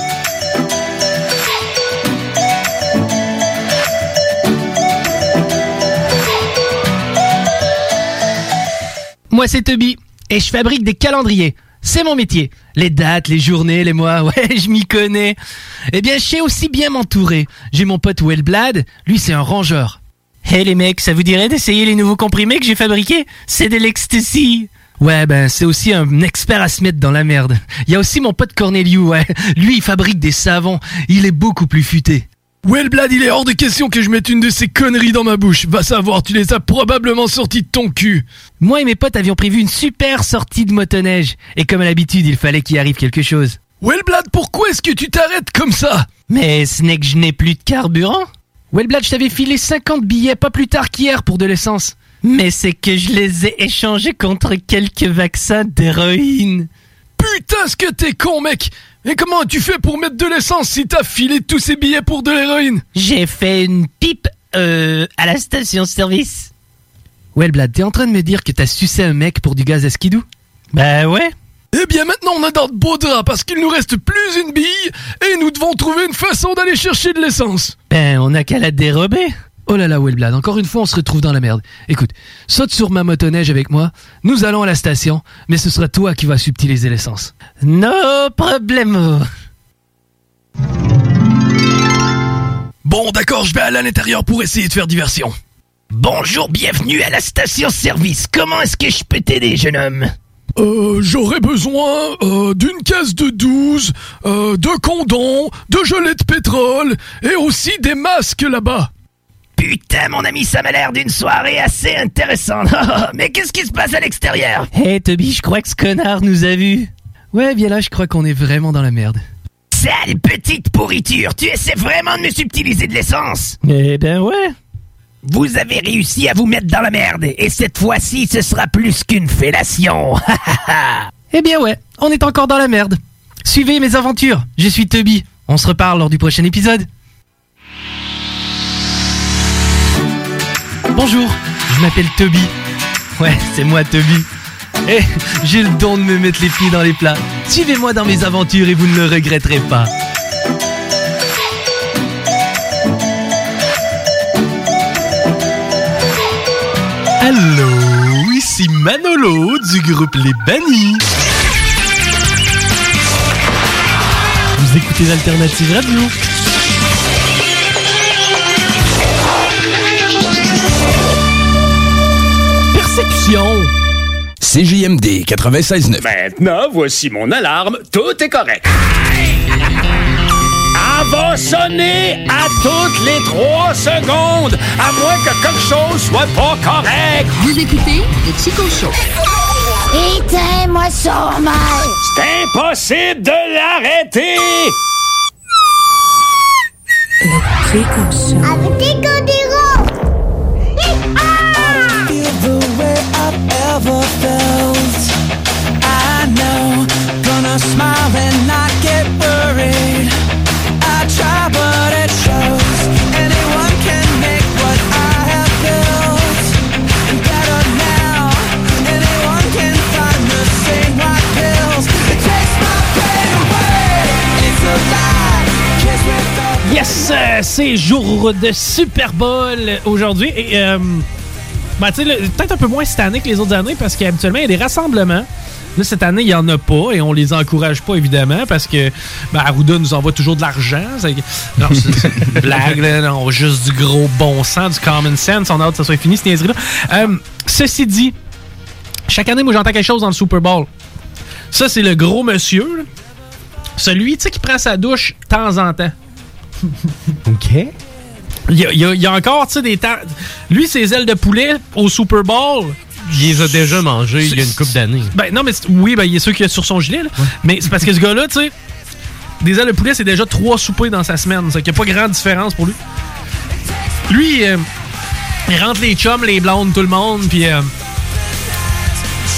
Moi, c'est Toby et je fabrique des calendriers. C'est mon métier. Les dates, les journées, les mois, ouais, je m'y connais. Eh bien, je sais aussi bien m'entourer. J'ai mon pote Wellblad, lui c'est un rangeur. Hé les mecs, ça vous dirait d'essayer les nouveaux comprimés que j'ai fabriqués? C'est de l'ecstasy Ouais, ben c'est aussi un expert à se mettre dans la merde. Il y a aussi mon pote Corneliu, ouais. Lui, il fabrique des savons. Il est beaucoup plus futé. Wellblad, il est hors de question que je mette une de ces conneries dans ma bouche. Va savoir, tu les as probablement sorties de ton cul. Moi et mes potes avions prévu une super sortie de motoneige. Et comme à l'habitude, il fallait qu'il arrive quelque chose. Wellblad, pourquoi est-ce que tu t'arrêtes comme ça? Mais ce n'est que je n'ai plus de carburant. Wellblad, je t'avais filé 50 billets pas plus tard qu'hier pour de l'essence. Mais c'est que je les ai échangés contre quelques vaccins d'héroïne. Putain, ce que t'es con, mec Et comment as-tu fait pour mettre de l'essence si t'as filé tous ces billets pour de l'héroïne? J'ai fait une pipe, euh, à la station-service. Wellblad, t'es en train de me dire que t'as sucé un mec pour du gaz à skidou? Bah ouais. Eh bien maintenant on a dans de beaux draps parce qu'il nous reste plus une bille et nous devons trouver une façon d'aller chercher de l'essence. Ben on a qu'à la dérober. Oh là là Wellblad, encore une fois on se retrouve dans la merde. Écoute, saute sur ma motoneige avec moi, nous allons à la station, mais ce sera toi qui vas subtiliser l'essence. No problemo. Bon d'accord, je vais aller à l'intérieur pour essayer de faire diversion. Bonjour, bienvenue à la station-service. Comment est-ce que je peux t'aider, jeune homme? Euh, j'aurais besoin euh, d'une caisse de 12, euh, de condoms, de gelée de pétrole et aussi des masques là-bas. Putain, mon ami, ça m'a l'air d'une soirée assez intéressante. Mais qu'est-ce qui se passe à l'extérieur? Hé, Toby, je crois que ce connard nous a vus. Ouais, bien là, je crois qu'on est vraiment dans la merde. Sale petite pourriture, tu essaies vraiment de me subtiliser de l'essence? Eh ben ouais. Vous avez réussi à vous mettre dans la merde, et cette fois-ci, ce sera plus qu'une fellation. eh bien ouais, on est encore dans la merde. Suivez mes aventures, je suis Toby. On se reparle lors du prochain épisode. Bonjour, je m'appelle Toby. Ouais, c'est moi Toby. Eh, j'ai le don de me mettre les pieds dans les plats. Suivez-moi dans mes aventures et vous ne le regretterez pas. Allô, ici Manolo du groupe Les Bannis. Vous écoutez l'Alternative Radio. Perception. CJMD 96.9. Maintenant, voici mon alarme. Tout est correct. Elle va sonner à toutes les trois secondes, à moins que quelque chose soit pas correct. Vous écoutez le Chico Show. Éteins-moi ça, C'est impossible de l'arrêter. Avec des codéros. feel Ever felt. I know, gonna smile and not get worried. I try, but it shows. Anyone can make what I have built better now. Anyone can find the same white pills. It takes my pain away. It's a lie. Yes, euh, c'est jour de Super Bowl aujourd'hui. Et, euh, ben, tu sais, peut-être un peu moins cette année que les autres années parce qu'habituellement, il y a des rassemblements. Là, cette année, il n'y en a pas et on les encourage pas, évidemment, parce que ben, Arruda nous envoie toujours de l'argent. Non, c'est une blague, là. Non, juste du gros bon sens, du common sense. On a hâte que ça soit fini, cette niaiserie-là. Euh, ceci dit, chaque année, moi, j'entends quelque chose dans le Super Bowl. Ça, c'est le gros monsieur, là. Celui, tu sais, qui prend sa douche de temps en temps. OK. Il y a, y y encore, tu sais, des temps. Lui, ses ailes de poulet au Super Bowl. Il les a déjà mangés il y a une couple d'années. Ben non, mais oui, ben il y a ceux qui a sur son gilet, là. Mais c'est parce que ce gars-là, tu sais, des ailes de poulet, c'est déjà trois soupers dans sa semaine. Ça qu'il n'y a pas grande différence pour lui. Lui, euh, il rentre les chums, les blondes, tout le monde, puis. euh,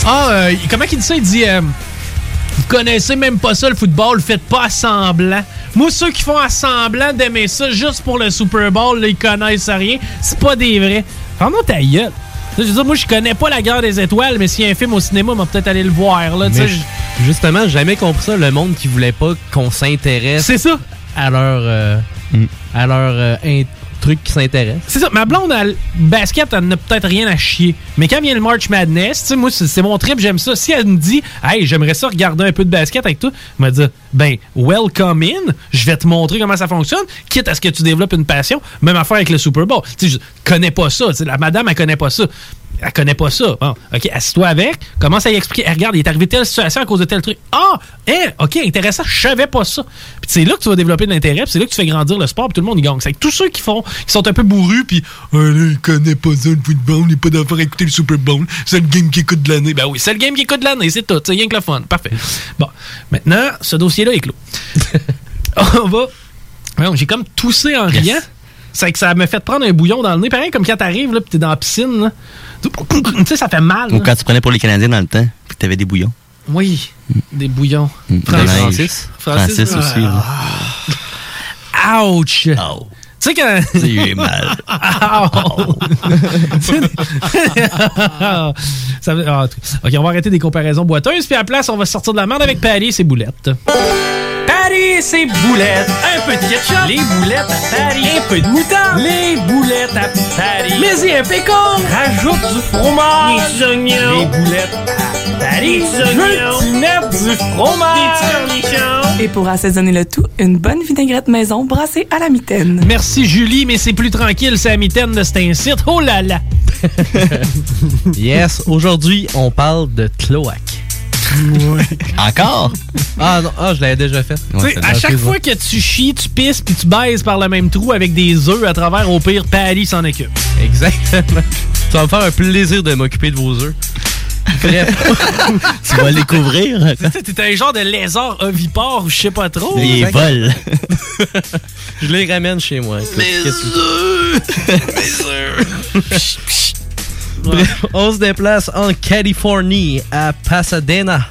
ah, euh, comment il dit ça? Il dit. euh, vous connaissez même pas ça, le football, faites pas semblant. Moi, ceux qui font à semblant d'aimer ça juste pour le Super Bowl, là, ils connaissent rien. C'est pas des vrais. Ferme ta gueule. Je veux dire, moi, je connais pas la guerre des étoiles, mais s'il y a un film au cinéma, on va peut-être aller le voir. Là. Mais ju- justement, j'ai jamais compris ça, le monde qui voulait pas qu'on s'intéresse. C'est ça. À leur. euh, à leur euh, qui s'intéresse. C'est ça, ma blonde, elle, basket, elle n'a peut-être rien à chier. Mais quand vient le March Madness, moi, c'est mon trip, j'aime ça. Si elle me dit, hey, j'aimerais ça regarder un peu de basket avec toi, elle me dit, ben, welcome in, je vais te montrer comment ça fonctionne, quitte à ce que tu développes une passion. Même affaire avec le Super Bowl. Tu je connais pas ça. La madame, elle connaît pas ça. Elle connaît pas ça. Bon, OK, assis-toi avec, commence à y expliquer. Hey, regarde, il est arrivé telle situation à cause de tel truc. Ah, hein, OK, intéressant, je savais pas ça. Puis c'est là que tu vas développer de l'intérêt, puis c'est là que tu fais grandir le sport, puis tout le monde y gagne. C'est que tous ceux qui font, qui sont un peu bourrus, puis ah, là, il connaît pas ça, le football, il n'est pas d'affaire à écouter le Super Bowl, c'est le game qui écoute de l'année. Ben oui, c'est le game qui écoute de l'année, c'est tout, c'est rien que le fun. Parfait. Bon, maintenant, ce dossier-là est clos. On va. J'ai comme toussé en riant. C'est que ça me fait prendre un bouillon dans le nez. Pareil comme quand t'arrives, là, pis t'es dans la piscine, là. Tu sais, ça fait mal. Ou quand tu prenais pour les Canadiens dans le temps, puis t'avais des bouillons. Oui, des bouillons. Mm. Francis. Francis. Francis aussi. Ouch! Tu sais. J'ai mal. Ow. Ça ah, ok, on va arrêter des comparaisons boiteuses, puis à la place, on va sortir de la merde avec Paris et ses boulettes. Paris et ses boulettes. Un peu de ketchup. Les boulettes à Paris. Un peu de moutarde. Les boulettes à Paris. Mais y un pécan. Rajoute du fromage. Des oignons. Les boulettes à Paris. Des oignons. Mets du fromage. Des. Et pour assaisonner le tout, une bonne vinaigrette maison brassée à la mitaine. Merci Julie, mais c'est plus tranquille, c'est la mitaine de cet incite. Oh là là! Yes, aujourd'hui, on parle de cloaque. Encore? Ah non, ah, je l'avais déjà fait. Tu sais, à chaque fois que tu chies, tu pisses puis tu baises par le même trou avec des œufs à travers, au pire, Paris s'en occupe. Exactement. Ça va me faire un plaisir de m'occuper de vos œufs. Bref. tu vas les couvrir. T'es un genre de lézard ovipare ou je sais pas trop. Les vols. Je les ramène chez moi. Mes Bref, on se déplace en Californie, à Pasadena,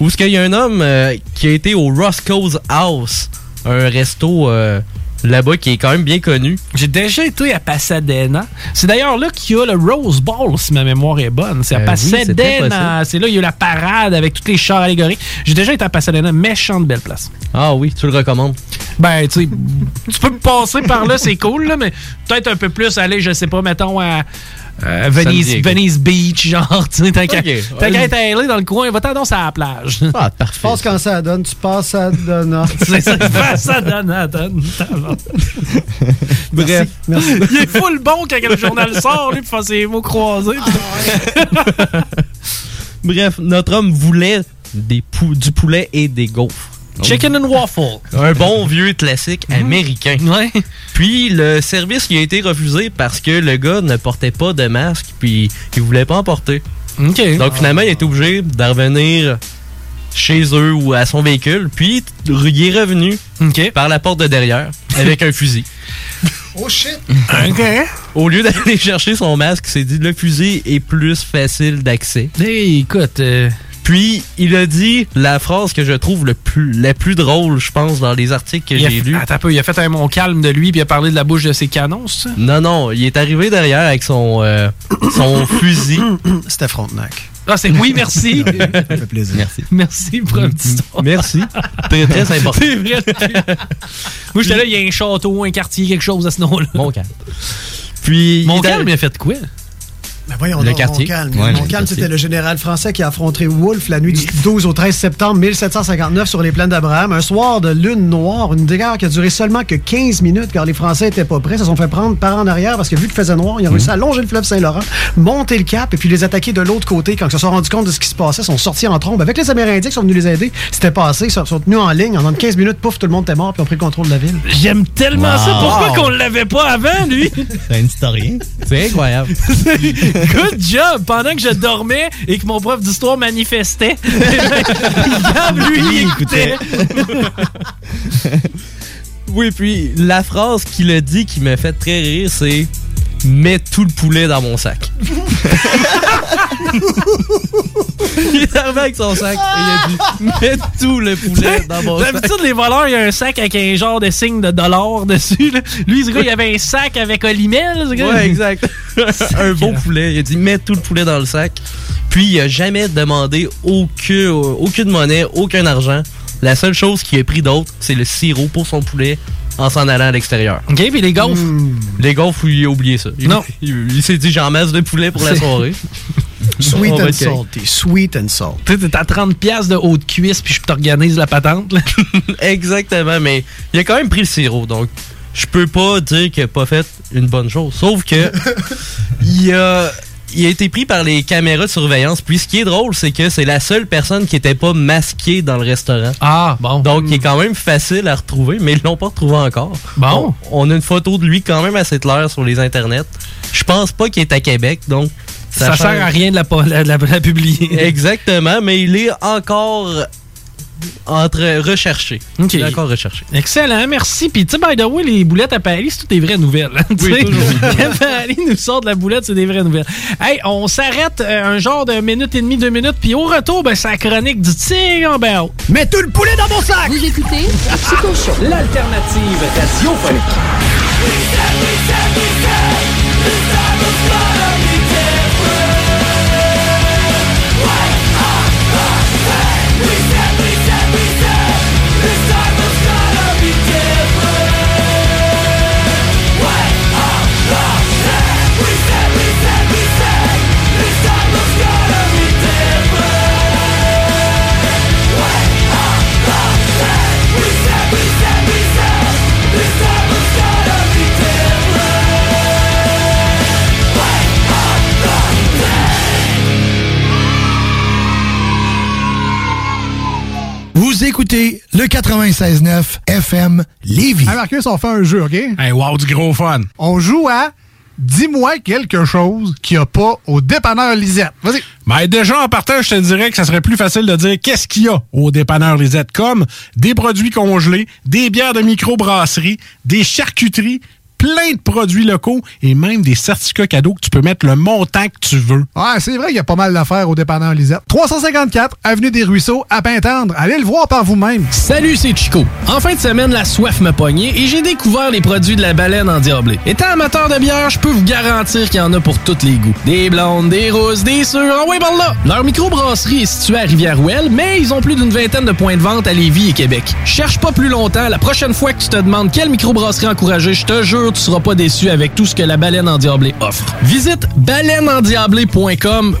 où il y a un homme euh, qui a été au Roscoe's House, un resto euh, là-bas qui est quand même bien connu. J'ai déjà été à Pasadena. C'est d'ailleurs là qu'il y a le Rose Bowl, si ma mémoire est bonne. C'est à Euh, oui, c'est très Pasadena. c'est là qu'il y a eu la parade avec tous les chars allégoriques. J'ai déjà été à Pasadena, méchante belle place. Ah oui, tu le recommandes. Ben, tu sais, tu peux me passer par là, c'est cool, là, mais peut-être un peu plus aller, je sais pas, mettons, à. Euh, Venice, Beach, genre, tu sais, tant qu'à être allé dans le coin, va-t'en donc à la plage. Ah, Tu passes quand ça donne, tu passes à Donna. C'est ça, tu fais ça, donne, donne. Bref. Merci. Il est full bon quand le journal sort, lui, pour faire ses mots croisés. Bref, notre homme voulait des pou- du poulet et des gaufres. Chicken and waffle. Un bon vieux classique américain. Puis le service lui a été refusé parce que le gars ne portait pas de masque puis il voulait pas en porter. Donc finalement, il a été obligé de revenir chez eux ou à son véhicule, puis il est revenu par la porte de derrière avec un fusil. Oh shit! Au lieu d'aller chercher son masque, il s'est dit le fusil est plus facile d'accès. Hey, écoute. euh, Puis il a dit la phrase que je trouve le plus, la plus drôle, je pense, dans les articles que j'ai lus. Attends un peu, il a fait un mon calme de lui, puis il a parlé de la bouche de ses canons, c'est ça? Non, non, il est arrivé derrière avec son, euh, son fusil. C'était Frontenac. Ah, c'est oui, merci. Ça fait plaisir. Merci. Merci pour un petit. Merci. Très, très important. C'est vrai. Moi, j'étais là, il y a un château, un quartier, quelque chose à ce nom-là. Mon calme. Puis. Mon il calme, il a fait quoi? Ben voyons le donc, quartier. Montcalm. Ouais, Montcalm, c'était le général français qui a affronté Wolfe la nuit du 12 au 13 septembre 1759 sur les plaines d'Abraham. Un soir de lune noire, une guerre qui a duré seulement que 15 minutes car les Français étaient pas prêts. Ils se sont fait prendre par en arrière parce que vu qu'il faisait noir, ils ont réussi à longer le fleuve Saint-Laurent, monter le cap et puis les attaquer de l'autre côté. Quand ils se sont rendus compte de ce qui se passait, ils sont sortis en trombe avec les Amérindiens qui sont venus les aider. C'était passé, ils sont sont tenus en ligne. En 15 minutes, pouf, tout le monde était mort puis ont pris le contrôle de la ville. J'aime tellement ça. Pourquoi qu'on l'avait pas avant, lui? C'est un historien. C'est incroyable. Good job! Pendant que je dormais et que mon prof d'histoire manifestait, Gab, lui, il écoutait. Oui, puis la phrase qu'il a dit qui m'a fait très rire, c'est Mets tout le poulet dans mon sac. il est arrivé avec son sac et il a dit Mets tout le poulet dans mon sac. D'habitude, les voleurs, il y a un sac avec un genre de signe de dollar dessus. là. Lui, ce gars, il avait un sac avec Olimel. ce gars. Ouais, exact. un beau poulet. Il a dit mets tout le poulet dans le sac. Puis il a jamais demandé aucun, aucune monnaie, aucun argent. La seule chose qu'il a pris d'autre, c'est le sirop pour son poulet en s'en allant à l'extérieur. OK, puis les gaufres? Les gaufres, il a oublié ça. Il- Non. Il, il s'est dit j'en masse de poulet pour la soirée. Sweet and salty. Sweet and salt. Tu t'es à 30$ piastres de haute cuisse, puis je t'organise la patente. là. Exactement, mais il a quand même pris le sirop, donc je peux pas dire qu'il a pas fait une bonne chose. Sauf que il a, il a été pris par les caméras de surveillance. Puis ce qui est drôle, c'est que c'est la seule personne qui était pas masquée dans le restaurant. Ah, bon. Donc il est quand même facile à retrouver, mais ils l'ont pas retrouvé encore. Bon. On, on a une photo de lui quand même assez claire sur les internets. Je pense pas qu'il est à Québec, donc Ça, sert à rien de la publier. Exactement, mais il est encore entre recherché. Encore recherché. Excellent, merci. Puis, tu sais, by the way, les boulettes à Paris, c'est toutes des vraies nouvelles. hein, tu Oui, sais. toujours. Paris nous sort de la boulette, c'est des vraies nouvelles. Hey, on s'arrête euh, un genre de minute et demie, deux minutes, puis au retour, ben, c'est la chronique du tigre en berne. Mets tout le poulet dans mon sac! Vous écoutez Show. L'alternative radiophonique. Vous écoutez le 96.9 FM Lévis. Hey Marcus, on fait un jeu, OK? Hey, wow, du gros fun. On joue à Dis-moi quelque chose qu'il n'y a pas au dépanneur Lisette. Vas-y. Ben, déjà, en partant, je te dirais que ça serait plus facile de dire qu'est-ce qu'il y a au dépanneur Lisette, comme des produits congelés, des bières de microbrasserie, des charcuteries, plein de produits locaux et même des certificats cadeaux que tu peux mettre le montant que tu veux. Ouais, c'est vrai qu'il y a pas mal d'affaires au dépanneur Lisette. 354 Avenue des Ruisseaux, à Pintendre. Allez le voir par vous-même. Salut, c'est Chico. En fin de semaine, la soif m'a pogné et j'ai découvert les produits de la baleine endiablée. Étant amateur de bière, je peux vous garantir qu'il y en a pour tous les goûts. Des blondes, des rousses, des sûres, en ouais par là! Leur microbrasserie est située à Rivière-Ouelle, mais ils ont plus d'une vingtaine de points de vente à Lévis et Québec. Cherche pas plus longtemps, la prochaine fois que tu te demandes quelle microbrasserie encourager, je te jure, tu seras pas déçu avec tout ce que la baleine endiablée offre. Visite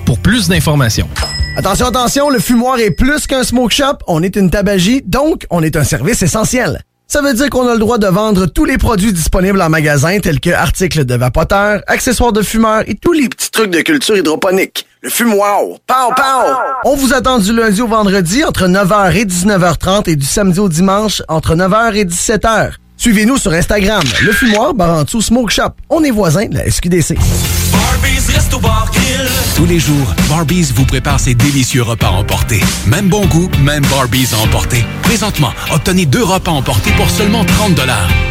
pour plus d'informations. Attention, attention, le fumoir est plus qu'un smoke shop, on est une tabagie, donc on est un service essentiel. Ça veut dire qu'on a le droit de vendre tous les produits disponibles en magasin, tels que articles de vapoteurs, accessoires de fumeurs et tous les petits trucs de culture hydroponique. Le fumoir, pow, pow! On vous attend du lundi au vendredi entre 9h et 19h30 et du samedi au dimanche entre 9h et 17h. Suivez-nous sur Instagram, le fumoir Barantou Smoke Shop. On est voisins de la SQDC. Tous les jours, Barbies vous prépare ses délicieux repas emportés. Même bon goût, même Barbies à emporter. Présentement, obtenez deux repas emportés pour seulement 30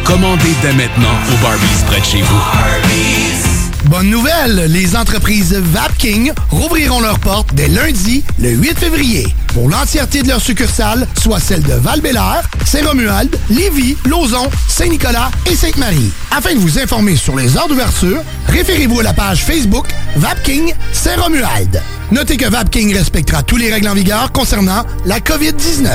Commandez dès maintenant au Barbies près de chez vous. Bonne nouvelle, les entreprises Vapking rouvriront leurs portes dès lundi, le 8 février, pour l'entièreté de leurs succursales, soit celles de val Saint-Romuald, Lévis, Lauson, Saint-Nicolas et Sainte-Marie. Afin de vous informer sur les heures d'ouverture, référez-vous à la page Facebook Vapking Saint-Romuald. Notez que Vapking respectera tous les règles en vigueur concernant la COVID-19.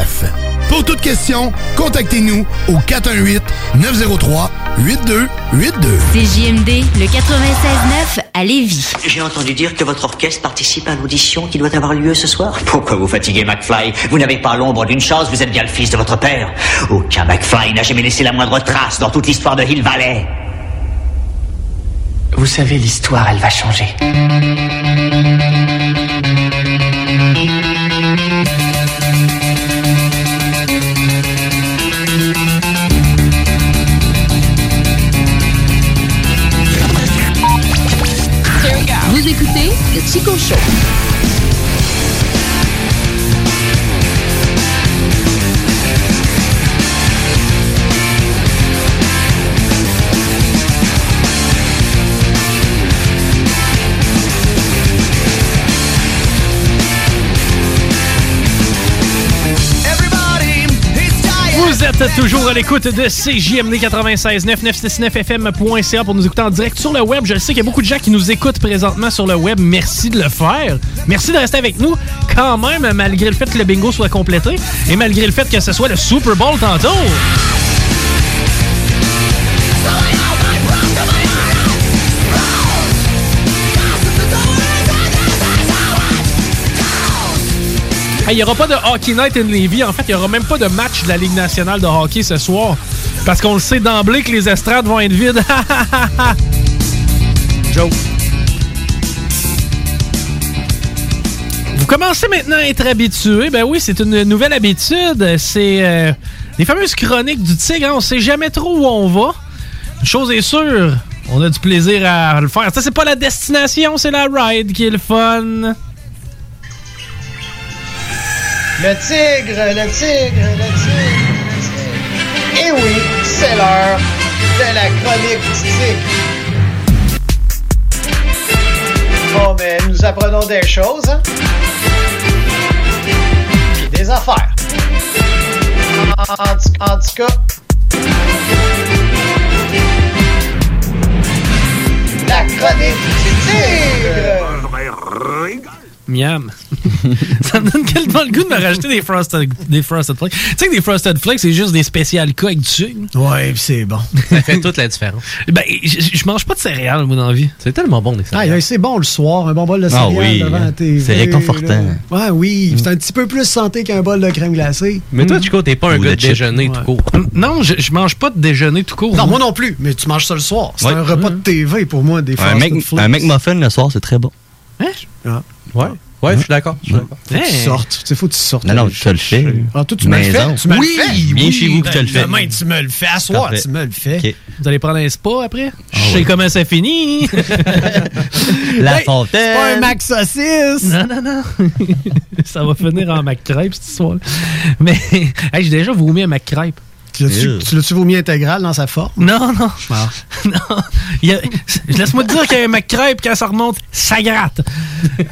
Pour toute question, contactez-nous au 418 903 8282. CJMD, le 96.9 à Lévis. J'ai entendu dire que votre orchestre participe à l'audition qui doit avoir lieu ce soir. Pourquoi vous fatiguez McFly? Vous n'avez pas l'ombre d'une chance, vous êtes bien le fils de votre père. Aucun McFly n'a jamais laissé la moindre trace dans toute l'histoire de Hill Valley. Vous savez, l'histoire, elle va changer. Chico Show. Toujours à l'écoute de CJMD 96 969fm.ca pour nous écouter en direct sur le web. Je sais qu'il y a beaucoup de gens qui nous écoutent présentement sur le web. Merci de le faire. Merci de rester avec nous quand même, malgré le fait que le bingo soit complété et malgré le fait que ce soit le Super Bowl tantôt. Il n'y aura pas de Hockey Night in Levy. En fait, il n'y aura même pas de match de la Ligue nationale de hockey ce soir. Parce qu'on le sait d'emblée que les estrades vont être vides. Joke. Vous commencez maintenant à être habitué. Ben oui, c'est une nouvelle habitude. C'est euh, les fameuses chroniques du tigre. hein. On sait jamais trop où on va. Une chose est sûre, on a du plaisir à le faire. Ça, c'est pas la destination, c'est la ride qui est le fun. Le tigre, le tigre, le tigre, le tigre. Et oui, c'est l'heure de la chronique du tigre. Bon, mais nous apprenons des choses, hein? Puis des affaires. En, en- en tout cas, la chronique du tigre. Miam. ça me donne quellement le goût de me rajouter des Frosted, des frosted Flakes. Tu sais que des Frosted Flakes, c'est juste des spécial cas avec du sucre? Ouais, c'est bon. Ça fait toute la différence. Ben, je mange pas de céréales, moi, dans la vie. C'est tellement bon, des Ah, yeah, c'est bon le soir, un bon bol de Ah céréales oui, devant la TV. c'est réconfortant. là. Ouais, oui, c'est un petit peu plus santé qu'un bol de crème glacée. Mais toi, Chico, t'es pas un Ou gars de déjeuner Ouais. tout court. Non, je, je mange pas de déjeuner tout court. Non, moi non plus, mais tu manges ça le soir. C'est Ouais. un repas de TV pour moi, des Un, Frosted Mac, Flakes. un McMuffin le soir, c'est très bon. Ah. Ouais. Ouais, je suis d'accord. suis d'accord. Faut que tu sortes. Tu sais, faut que tu sortes. Non, non, tu te le fais. Ah, toi, tu me le fais. Maison. Tu me Oui, le fais. viens chez vous, tu le fais. Demain, tu me le fais. À soir, tu me le fais. Vous allez prendre un spa après? Je sais comment ça finit. La fontaine. C'est pas un Mac saucisse. Non, non, non. ça va finir en Mac crêpe cette histoire Mais j'ai déjà vomi un Mac crêpe. Tu l'as-tu tu l'as-tu vomi intégral dans sa forme? Non, non. Ah. non. Il y a- Laisse-moi te dire qu'un Mac crêpe, quand ça remonte, ça gratte.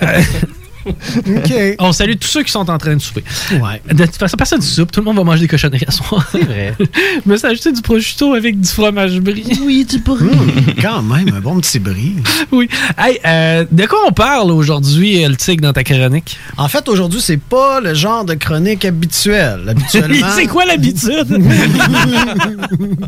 OK. On salue tous ceux qui sont en train de souper. Ouais. De toute façon, personne ne soupe. Tout le monde va manger des cochonneries à soir. C'est vrai. Me suis ajouté du prosciutto avec du fromage brie. Oui, du brie. Hum, quand même, un bon petit brie. Oui. Hey, euh, de quoi on parle aujourd'hui, euh, le tigre, dans ta chronique? En fait, aujourd'hui, c'est pas le genre de chronique habituelle. Habituellement. C'est quoi l'habitude? Ça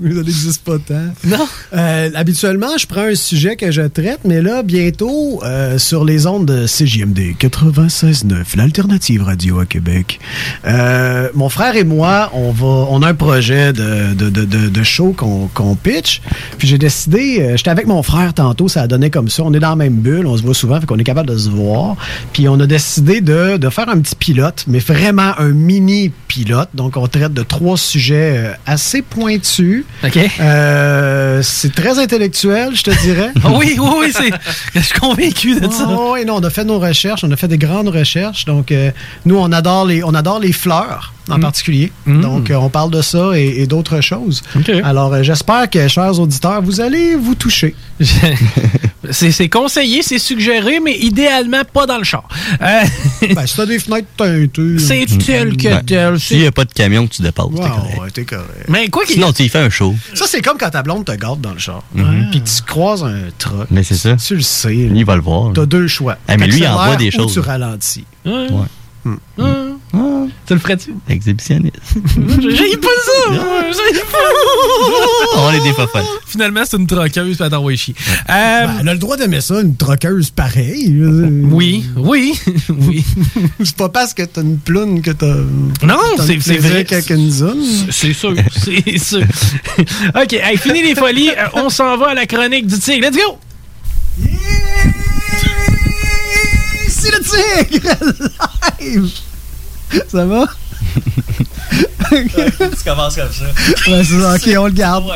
n'existe pas tant. Non. Euh, habituellement, je prends un sujet que je traite, mais là, bientôt, euh, sur les ondes de CJMD 96.9, l'alternative radio à Québec, euh, mon frère et moi, on va, on a un projet de, de, de, de- de show qu'on pitch. Puis j'ai décidé, euh, j'étais avec mon frère tantôt, ça a donné comme ça. On est dans la même bulle, on se voit souvent, fait qu'on est capable de se voir. Puis on a décidé de, de faire un petit pilote, mais vraiment un mini pilote. Donc on traite de trois sujets euh, assez pointus. OK. Euh, c'est très intellectuel, je te dirais. Oui, oui, oui, c'est. Je suis convaincu de ça. Oh, oui, non, on a fait nos recherches, on a fait des grandes recherches. Donc, euh, nous, on adore les, on adore les fleurs en Mm. particulier. Mm. Donc, euh, on parle de ça et, et d'autres choses. Alors, euh, j'espère que, chers auditeurs, vous allez vous toucher. C'est c'est conseillé, c'est suggéré, mais idéalement pas dans le char. Euh, ben, si t'as des fenêtres teintées. c'est tel que Ben, tel. S'il n'y a pas de camion que tu dépasses, t'es Ouais, correct. ouais, t'es correct. Mais quoi qu'il Sinon, tu y fais un show. Ça, c'est comme quand ta blonde te garde dans le char. Mhm. Puis tu croises un truck. Mais c'est ça. Tu le sais. Lui, il va le voir. T'as deux choix. Ah, mais lui, il envoie des ou choses. tu ralentis. Ouais. Hmm. Tu le ferais-tu? Exhibitionniste. J'ai pas ça! J'ai pas! On est des fofolles. Finalement, c'est une troqueuse, elle t'envoie chier. Euh, Ben, elle a le droit d'aimer ça, une troqueuse pareille. Oui, oui, oui. c'est pas parce que t'as une ploune que t'as. Non, c'est vrai. qu'avec une zone. C'est sûr, c'est sûr. OK, hey, fini les folies. Euh, on s'en va à la chronique du tigre. Let's go! C'est le tigre live! Ça va? tu commences comme ça. Ouais, c'est ça. OK, on le garde.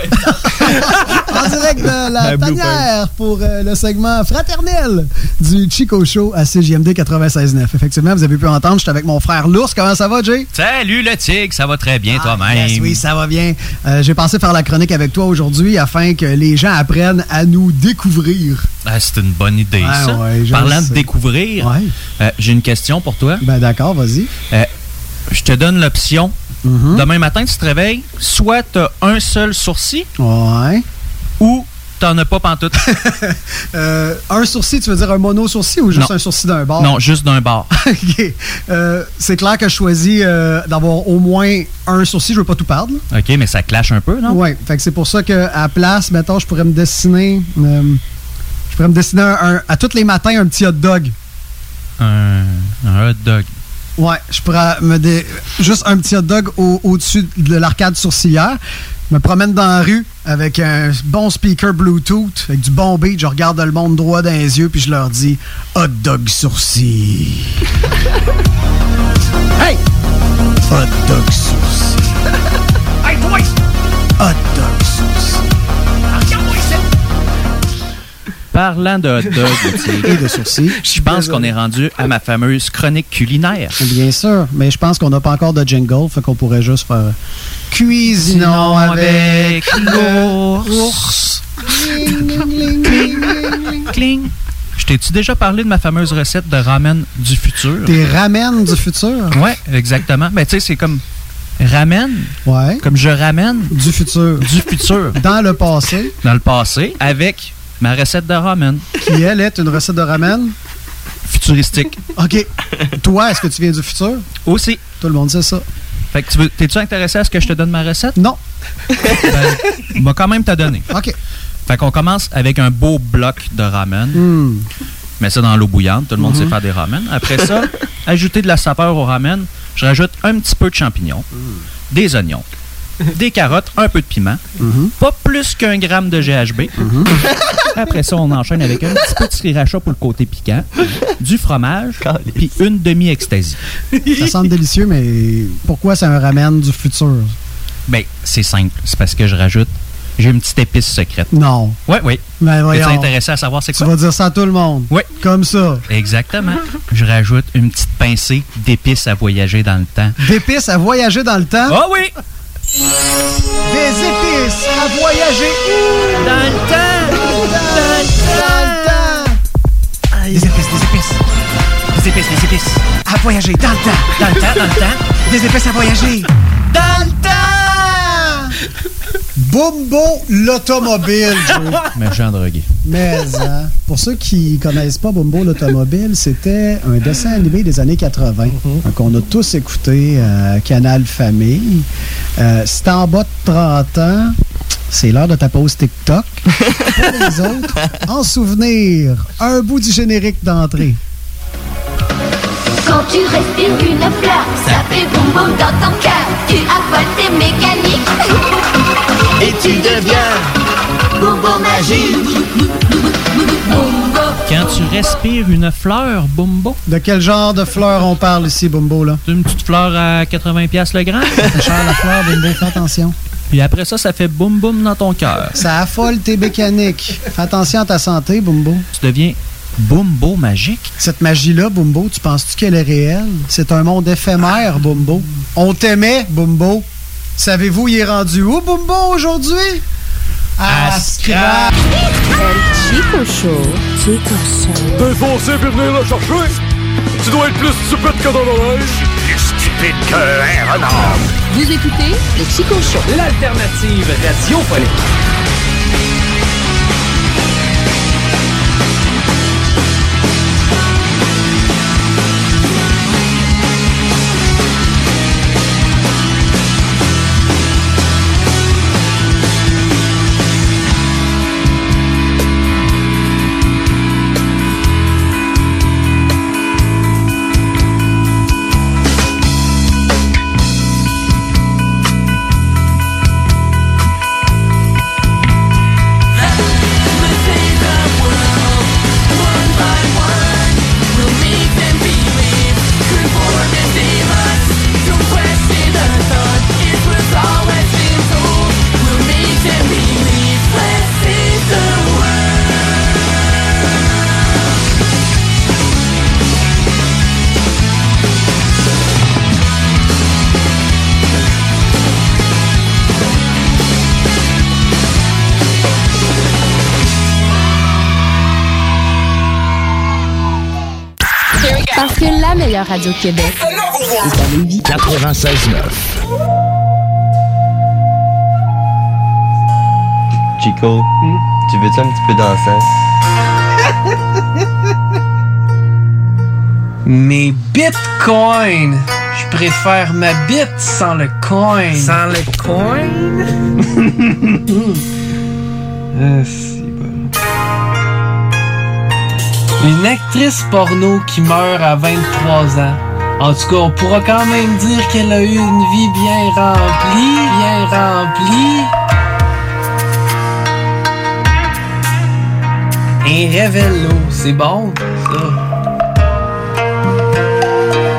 en direct de la tanière pour euh, le segment fraternel du Chico Show à CJMD 96.9. Effectivement, vous avez pu entendre, j'étais avec mon frère L'ours. Comment ça va, Jay? Salut le tigre, ça va très bien toi-même. Yes, oui, ça va bien. Euh, J'ai pensé faire la chronique avec toi aujourd'hui afin que les gens apprennent à nous découvrir. Ah, c'est une bonne idée, Ouais, ça. ouais, je Parlant sais. de découvrir, euh, j'ai une question pour toi. Ben d'accord, vas-y. Je te donne l'option. Mm-hmm. Demain matin, tu te réveilles, soit tu as un seul sourcil, Ouais. ou t'en as pas pantoute. Euh, un sourcil, tu veux dire un mono-sourcil ou juste Non. un sourcil d'un bord? Non, juste d'un bord. OK. Euh, c'est clair que je choisis euh, d'avoir au moins un sourcil. Je veux pas tout perdre. OK, mais ça clash un peu, non? Fait que c'est pour ça qu'à la place, mettons, je pourrais me dessiner. euh, je pourrais me dessiner un- un- à tous les matins un petit hot dog. Un, un hot dog. Ouais, je pourrais me dé- juste un petit hot dog au- au-dessus de l'arcade sourcilière. Je me promène dans la rue avec un bon speaker Bluetooth, avec du bon beat. Je regarde le monde droit dans les yeux, puis je leur dis hot dog sourcil. hey! Hot dog sourcil. Parlant de hot dog Et de sourcils. je pense qu'on est rendu à ma fameuse chronique culinaire. Bien sûr, mais je pense qu'on n'a pas encore de jingle, fait qu'on pourrait juste faire cuisinons avec l'ours. Cling. Je t'ai-tu déjà parlé de ma fameuse recette de ramen du futur? Des ramen du futur? Ouais, exactement. Ben, tu sais, c'est comme ramen. Ouais. Comme je ramène. Du futur. Du futur. Dans le passé. Dans le passé, avec ma recette de ramen. Qui, elle, est une recette de ramen? Futuristique. OK. Toi, est-ce que tu viens du futur? Aussi. Tout le monde sait ça. Fait que tu veux, t'es-tu intéressé à ce que je te donne ma recette? Non. Ben, m'a quand même t'a donné. OK. Fait qu'on commence avec un beau bloc de ramen. Hmm. Mets ça dans l'eau bouillante. Tout le monde Mhm. sait faire des ramen. Après ça, ajouter de la sapeur au ramen. Je rajoute un petit peu de champignons, des oignons, des carottes, un peu de piment. Pas plus qu'un gramme de GHB. Après ça, on enchaîne avec un petit peu de sriracha pour le côté piquant, du fromage, puis une demi-extasie. Ça semble délicieux, mais pourquoi c'est un ramen du futur? Ben, c'est simple. C'est parce que je rajoute. J'ai une petite épice secrète. Non. Oui, oui. Ben T'es voyons. intéressé à savoir c'est Tu quoi? vas dire ça à tout le monde. Oui. Comme ça. Exactement. Je rajoute une petite pincée d'épices à voyager dans le temps. D'épices à voyager dans le temps? Ah oui! Des épices à voyager où? Dans le temps! Dans le temps! Des épices, des épices. Des épices, des épices. À voyager dans le temps. Dans le temps, dans le temps. Des épices à voyager. Dans le temps! Bumbo l'automobile, Joe. Méchant drogué. Mais hein, pour ceux qui connaissent pas Bumbo l'automobile, c'était un dessin animé des années 80 hein, qu'on a tous écouté à Canal Famille. Euh, t'es en bas de 30 ans, c'est l'heure de ta pause TikTok. Pour les autres, en souvenir, un bout du générique d'entrée. Quand tu respires une fleur, ça fait boum boum dans ton cœur. Tu affoles tes mécaniques. Et tu deviens Boum magique. Bumbo. Quand tu respires une fleur, Bumbo. De quel genre de fleur on parle ici, Bumbo, là? Une petite fleur à 80$ piastres le gramme. C'est cher la fleur, Bumbo, fais attention. Puis après ça, ça fait boum boum dans ton cœur. Ça affole tes mécaniques. Fais attention à ta santé, Bumbo. Tu deviens Bumbo magique. Cette magie-là, Bumbo, tu penses-tu qu'elle est réelle? C'est un monde éphémère, Bumbo. On t'aimait, Bumbo. Savez-vous, il est rendu où, Bumbo, aujourd'hui? À Scrap! Chico Show. Chico Show. Défoncé puis venir le chercher. Tu dois être plus stupide que dans l'oreille. Plus stupide qu'un renard. Vous écoutez le Chico Show. L'alternative radiophonique. La meilleure radio de Québec est à Lévis. 96.9. Chico, tu veux-tu un petit peu danser? Mes bitcoins! Je préfère ma bite sans le coin. Sans le coin? Ah, Une actrice porno qui meurt à 23 ans. En tout cas, on pourra quand même dire qu'elle a eu une vie bien remplie, bien remplie. Un révélo, c'est bon, ça.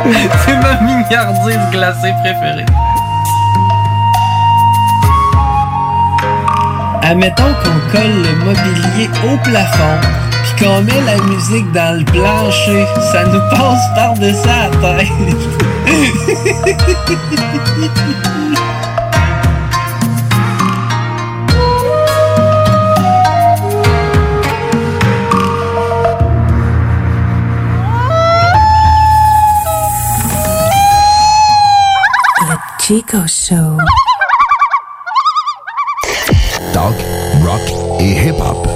C'est ma mignardise glacée préférée. Admettons qu'on colle le mobilier au plafond, qu'on met la musique dans le plancher, ça nous passe par-dessus la tête. Chico Show. Talk, rock et hip-hop.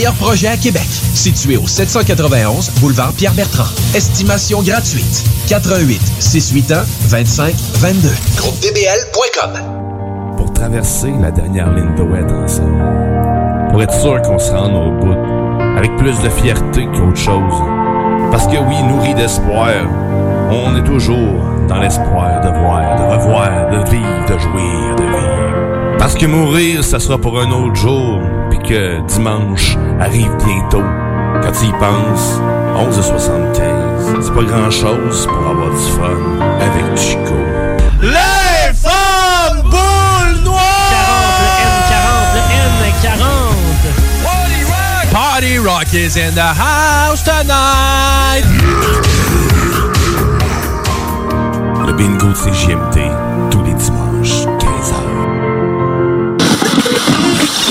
projets à Québec. Situé au 791 boulevard Pierre-Bertrand. Estimation gratuite. 88 681 25 22. GroupeDBL.com. pour traverser la dernière ligne de ouest ensemble. Pour être sûr qu'on se rende au bout, avec plus de fierté qu'autre chose. Parce que oui, nourri d'espoir, on est toujours dans l'espoir de voir, de revoir, de vivre, de jouir, de vivre. Parce que mourir, ça sera pour un autre jour, puis que dimanche arrive bientôt. Quand tu y penses, 11h75, c'est pas grand-chose pour avoir du fun avec Chico. Les femmes boules noires! 40, le N40. Party Rock is in the house tonight! Le bingo de CJMT,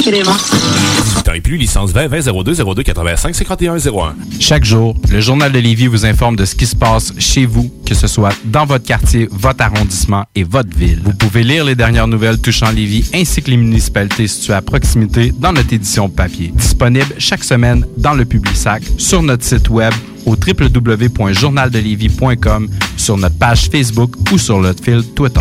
18 ans et plus, licence 20 20 02 02 85 51 01. Chaque jour, le Journal de Lévis vous informe de ce qui se passe chez vous, que ce soit dans votre quartier, votre arrondissement et votre ville. Vous pouvez lire les dernières nouvelles touchant Lévis ainsi que les municipalités situées à proximité dans notre édition papier. Disponible chaque semaine dans le Publisac, sur notre site web au www.journaldelévis.com, sur notre page Facebook ou sur notre fil Twitter.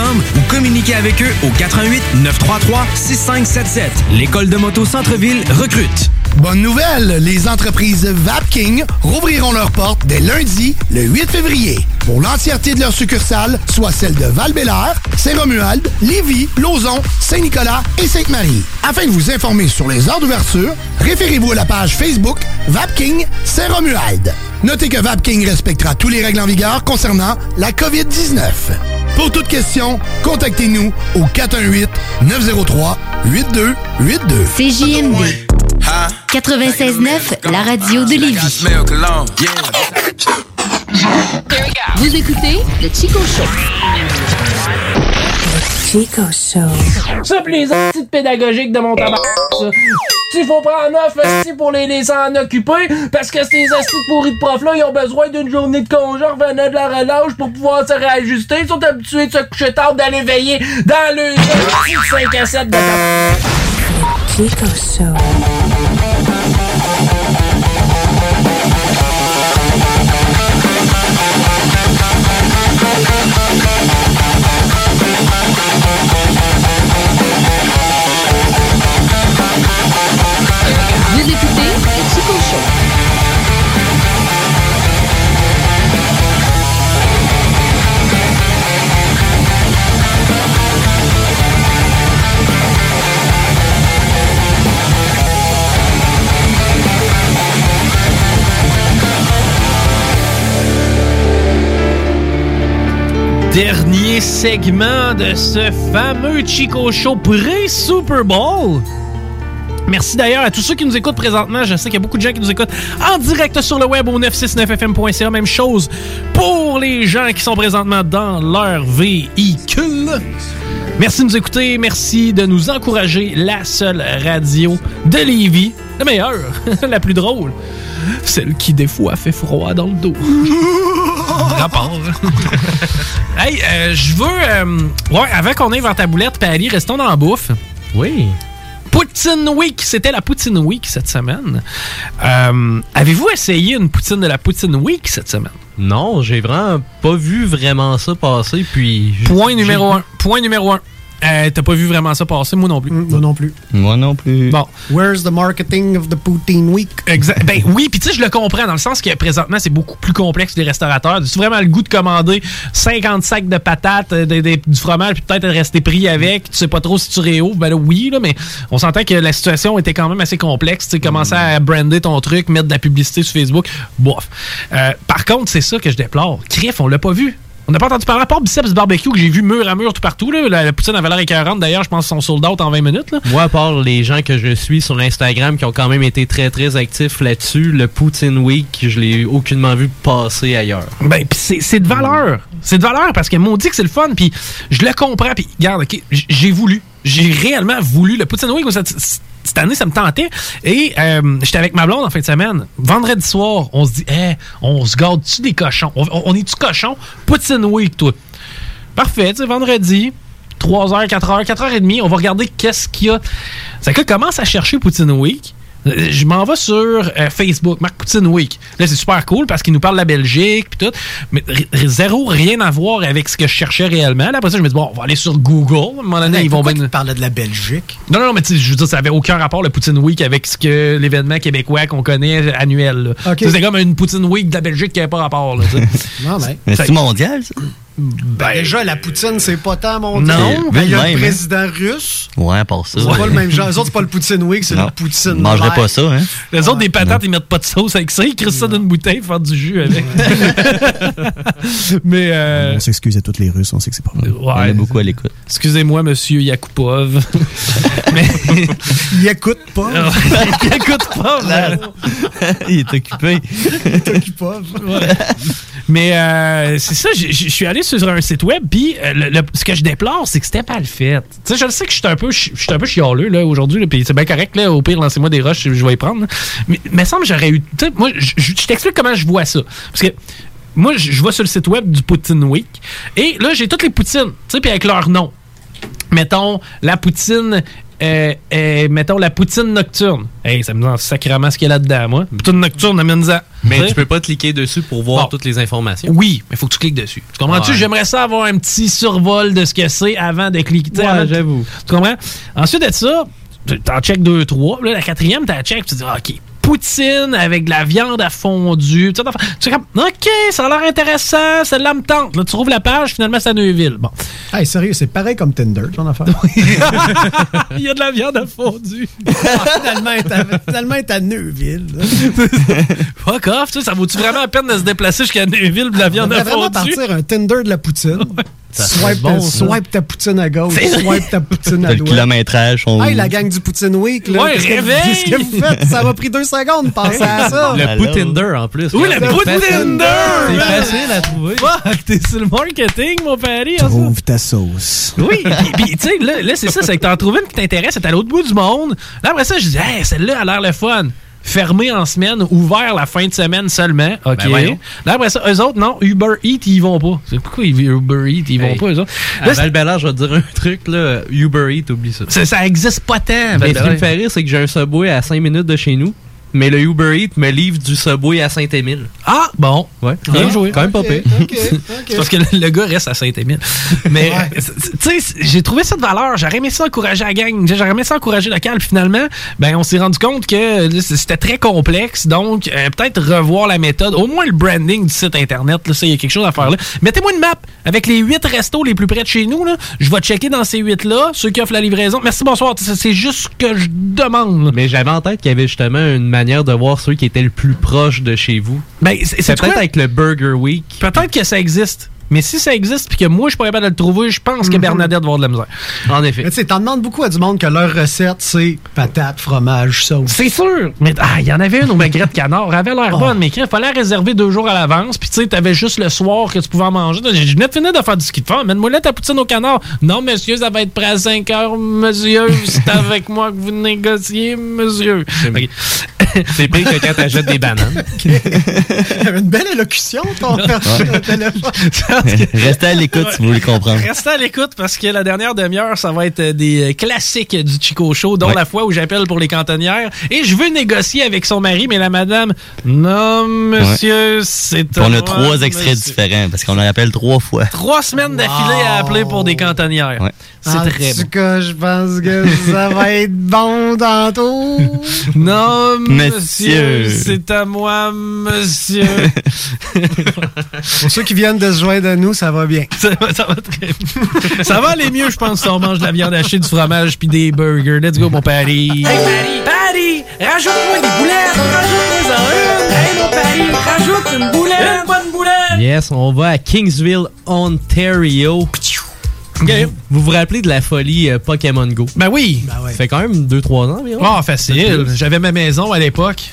ou communiquez avec eux au 88 933 6577. L'école de moto Centre-ville recrute. Bonne nouvelle, les entreprises Vapking rouvriront leurs portes dès lundi, le 8 février, pour l'entièreté de leurs succursales, soit celles de val Saint-Romuald, Lévis, Lauson, Saint-Nicolas et Sainte-Marie. Afin de vous informer sur les heures d'ouverture, référez-vous à la page Facebook Vapking Saint-Romuald. Notez que Vapking respectera tous les règles en vigueur concernant la COVID-19. Pour toute question, contactez-nous au 418-903-8282. CJMD 96.9, la radio de Lévis. Vous écoutez le Chico Show. Chico Show. Ça, pis les petites pédagogiques de mon tabac, ça. Il faut prendre off esti, pour les laisser en occuper parce que ces estis pourris de profs-là, ils ont besoin d'une journée de congé revenant de la relâche pour pouvoir se réajuster. Ils sont habitués de se coucher tard, d'aller veiller dans le 5 à 7 de tabac. Chico Show. Dernier segment de ce fameux Chico Show pré-Super Bowl. Merci d'ailleurs à tous ceux qui nous écoutent présentement. Je sais qu'il y a beaucoup de gens qui nous écoutent en direct sur le web au 969fm.ca. Même chose pour les gens qui sont présentement dans leur véhicule. Merci de nous écouter. Merci de nous encourager. La seule radio de Lévis. La meilleure. la plus drôle. Celle qui, des fois, fait froid dans le dos. Rapport. hey, euh, je veux. euh, ouais, avant qu'on aille vers ta boulette, Pali, restons dans la bouffe. Oui. Poutine Week, c'était la Poutine Week cette semaine. Euh, Avez-vous essayé une poutine de la Poutine Week cette semaine? Non, j'ai vraiment pas vu vraiment ça passer, puis... Point numéro un. Point numéro un. Euh, T'as pas vu vraiment ça passer? Moi non plus. Moi non plus. Moi non plus. Bon. Where's the marketing of the Poutine Week? Exact. Ben oui, puis tu sais, je le comprends dans le sens que présentement, c'est beaucoup plus complexe que les restaurateurs. Tu vraiment le goût de commander 50 sacs de patates, euh, des- des- du fromage, puis peut-être rester pris avec? Tu sais pas trop si tu réouvres. Ben là, oui, là, mais on s'entend que la situation était quand même assez complexe. Tu sais, commencer à brander ton truc, mettre de la publicité sur Facebook. Bof. Euh, par contre, c'est ça que je déplore. Criff, on l'a pas vu. On n'a pas entendu parler à part Biceps Barbecue que j'ai vu mur à mur tout partout. Là. La, la poutine avait l'air écœurante. D'ailleurs, je pense qu'ils sont sold out en 20 minutes. Là. Moi, à part les gens que je suis sur Instagram qui ont quand même été très très actifs là-dessus, le Poutine Week, je l'ai aucunement vu passer ailleurs. Ben, pis c'est c'est de valeur. C'est de valeur parce que m'ont dit que c'est le fun, puis je le comprends. Puis, regarde, ok, j- j'ai voulu. J'ai réellement voulu. Le Poutine moi, cette, année, ça me tentait. Et euh, j'étais avec ma blonde en fin de semaine. Vendredi soir, on se dit, hey, on se garde-tu des cochons? On, est-tu cochon? Poutine Week, toi. Parfait, tu vendredi. 3h, 4h, 4h30, on va regarder qu'est-ce qu'il y a. C'est que commence à chercher Poutine Week. Euh, Je m'en vais sur euh, Facebook, Marc Poutine Week. Là, c'est super cool parce qu'il nous parle de la Belgique puis tout. Mais zéro, rien à voir avec ce que je cherchais réellement. Là, après ça, je me dis, bon, on va aller sur Google. À un moment donné, ils vont bien. de la Belgique? Non, non, mais tu sais, je veux dire, ça avait aucun rapport, le Poutine Week, avec ce que l'événement québécois qu'on connaît annuel. C'est comme une Poutine Week de la Belgique qui n'avait pas rapport. Là. Non, mais. Mais c'est mondial, ça? Ben, déjà, la Poutine, c'est pas tant mondial. Non. Ben, Il y a Même, le hein. président russe. Ouais, part ça. C'est pas le même genre. Les autres, c'est pas le Poutine Week, c'est Non. le Poutine. Je mangerais light. pas ça, hein? Les autres, des patates, ils mettent pas de sauce avec ça. Ils crissent ça dans une bouteille, faire du jus avec. Mais. euh, On s'excuse à tous les Russes, on sait que c'est pas vrai. Ouais. On est beaucoup à l'écoute. Excusez-moi, monsieur Yakupov. Mais. Il écoute pas. Il écoute pas, Là, Il est occupé. Il pas. Ouais. Mais euh, c'est ça, je suis allé sur un site web, puis euh, le- le- ce que je déplore, c'est que c'était mal fait. Tu sais, je le sais que je suis un peu, je suis un peu chialeux aujourd'hui, puis c'est bien correct là. Au pire, lancez-moi des roches, je vais y prendre. là. Mais me semble j'aurais eu. tu moi, je, t'explique comment je vois ça, parce que. Moi, je je vais sur le site web du Poutine Week et là, j'ai toutes les poutines, tu sais, puis avec leur nom. Mettons, la poutine, euh, euh, mettons, la poutine nocturne. Hey, ça me dit sacrément ce qu'il y a là-dedans, moi. Poutine nocturne, amène-en. Mais Tu sais? tu peux pas cliquer dessus pour voir Bon. toutes les informations. Oui, mais il faut que tu cliques dessus. Tu comprends-tu? Ouais. J'aimerais ça avoir un petit survol de ce que c'est avant de cliquer. Ouais, j'avoue. Tu comprends? Ensuite de ça, tu- t'en check deux, trois. Là, la quatrième, t'en check, tu dis, ah, OK, poutine avec de la viande à fondu. Tu sais, comme, OK, ça a l'air intéressant, celle-là me tente. Là, tu trouves la page, finalement, c'est à Neuville. Bon. Hey, sérieux, c'est pareil comme Tinder, ton affaire. Il y a de la viande à fondu. finalement, est à- à Neuville. Fuck off, tu sais, ça vaut-tu vraiment la peine de se déplacer jusqu'à Neuville pour de la On viande à devrait vraiment fondu? partir un Tinder de la poutine. Ça Swipe, bon, ta, swipe ta poutine à gauche, swipe ta poutine à le droite. kilométrage. on- Hey, la gang du Poutine Week, là. Ouais, qu'est-ce que- réveille! Qu'est-ce que vous faites? Ça m'a pris deux secondes de penser à ça. Le Poutinder en plus. Oui, le Poutinder! C'est facile à trouver. Fuck, t'es sur le marketing, mon pari. hein? Trouve ta sauce. Oui, puis- puis tu sais, là, là, c'est ça, c'est que t'en trouves une qui t'intéresse, c'est à l'autre bout du monde. Là, après ça, je dis, hey, celle-là a l'air le fun. Fermé en semaine, ouvert la fin de semaine seulement. OK. Ben là, après ça, eux autres, non, Uber Eats, ils vont pas. C'est pourquoi ils- Uber Eats, ils vont Hey, pas, eux autres? Là, je vais te dire un truc, là. Uber Eats, oublie ça. ça, existe pas tant. Mais ce qui me fait rire, c'est que j'ai un Subway à 5 minutes de chez nous, mais le Uber Eats me livre du Subway à Saint-Émile. Ah, bon. Ouais. Bien Ah, joué. Quand même pas pire. C'est parce que le, le gars reste à Saint-Émile. Mais, tu sais, j'ai trouvé ça de valeur. J'aurais aimé ça encourager la gang. J'aurais aimé ça encourager le local. Puis finalement, ben, on s'est rendu compte que c'était très complexe. Donc, euh, peut-être revoir la méthode. Au moins le branding du site Internet. Là, ça, il y a quelque chose à faire là. Mettez-moi une map avec les huit restos les plus près de chez nous. Là. Je vais checker dans ces huit-là, ceux qui offrent la livraison. Merci, bonsoir. C'est juste ce que je demande. là. Mais j'avais en tête qu'il y avait justement une manière de voir ceux qui étaient le plus proche de chez vous? Ben, c'est peut-être avec le Burger Week. Peut-être que ça existe. Mais si ça existe puis que moi, je suis pas capable de le trouver, je pense que Bernadette va avoir de la misère. En effet. Mais tu sais, t'en demandes beaucoup à du monde que leur recette, c'est patate, fromage, sauce. C'est sûr! Mais ah, il y en avait une au magret de canard. Elle avait l'air bonne, mais il fallait la réserver deux jours à l'avance. Puis tu sais, t'avais juste le soir que tu pouvais en manger. Je venais de finir de faire du ski de fond. Mets-moi là ta poutine au canard. Non, monsieur, ça va être prêt à 5 heures, monsieur. C'est avec moi que vous négociez, monsieur. C'est pire que quand t'achètes des bananes. Il y avait une belle élocution, ton Ouais. téléphone. Restez à l'écoute si vous voulez comprendre. Restez à l'écoute parce que la dernière demi-heure, ça va être des euh, classiques du Chico Show, dont Ouais. la fois où j'appelle pour les cantonnières. Et je veux négocier avec son mari, mais la madame, non, monsieur, c'est Puis on moi, a trois extraits monsieur. différents parce qu'on en appelle trois fois. Trois semaines d'affilée à appeler pour des cantonnières. Ouais. C'est en très tout bon. cas, je pense que ça va être bon tantôt. Non, monsieur, Monsieur. c'est à moi, monsieur. Pour ceux qui viennent de se joindre à nous, ça va bien. ça, va, ça va très bien. Ça va aller mieux, je pense, si on mange de la viande hachée, du fromage puis des burgers. Let's go, mon pari. Hey, Paris, Paris, rajoute-moi des boulettes. Rajoute-moi une. Hey, mon Paris, rajoute une boulette. Une bonne boulette. Yes, on va à Kingsville, Ontario. Vous vous rappelez de la folie euh, Pokémon Go? Ben oui. Ben Ça fait quand même 2-3 ans environ. Ah, facile. J'avais ma maison à l'époque.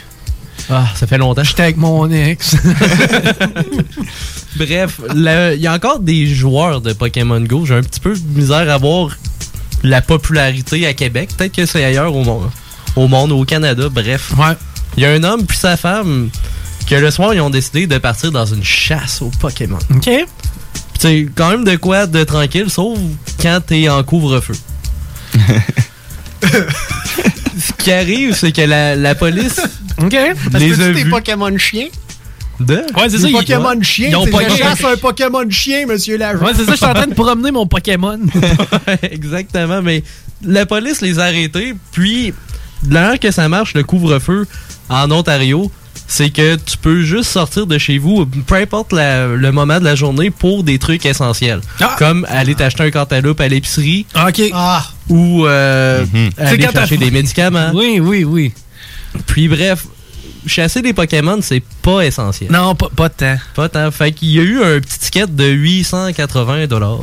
Ah, ça fait longtemps. J'étais avec mon ex. Bref, il y a encore des joueurs de Pokémon Go. J'ai un petit peu de misère à voir la popularité à Québec. Peut-être que c'est ailleurs au monde, au monde, au Canada. Bref. Ouais. Il y a un homme puis sa femme que le soir, ils ont décidé de partir dans une chasse aux Pokémon. OK. C'est quand même de quoi de tranquille, sauf quand t'es en couvre-feu. Ce qui arrive, c'est que la, la police OK. Parce les que a tu des vus. Pokémon chiens? De? Ouais, c'est ça. Des ils- Pokémon ouais. chiens, Ils ont c'est pas la chasse à un Pokémon chien, monsieur l'agent. Ouais, c'est ça, je suis en train de promener mon Pokémon. Exactement, mais la police les a arrêtés, puis de la manière que ça marche, le couvre-feu en Ontario, c'est que tu peux juste sortir de chez vous, peu importe la- le moment de la journée, pour des trucs essentiels. Ah! Comme aller t'acheter un cantaloupe à l'épicerie OK. Ah, ou euh, C'est aller chercher des médicaments. Oui, oui, oui. Puis bref, chasser des Pokémon, c'est pas essentiel. Non, pas, pas tant. Pas tant. Fait qu'il y a eu un petit ticket de 880 dollars.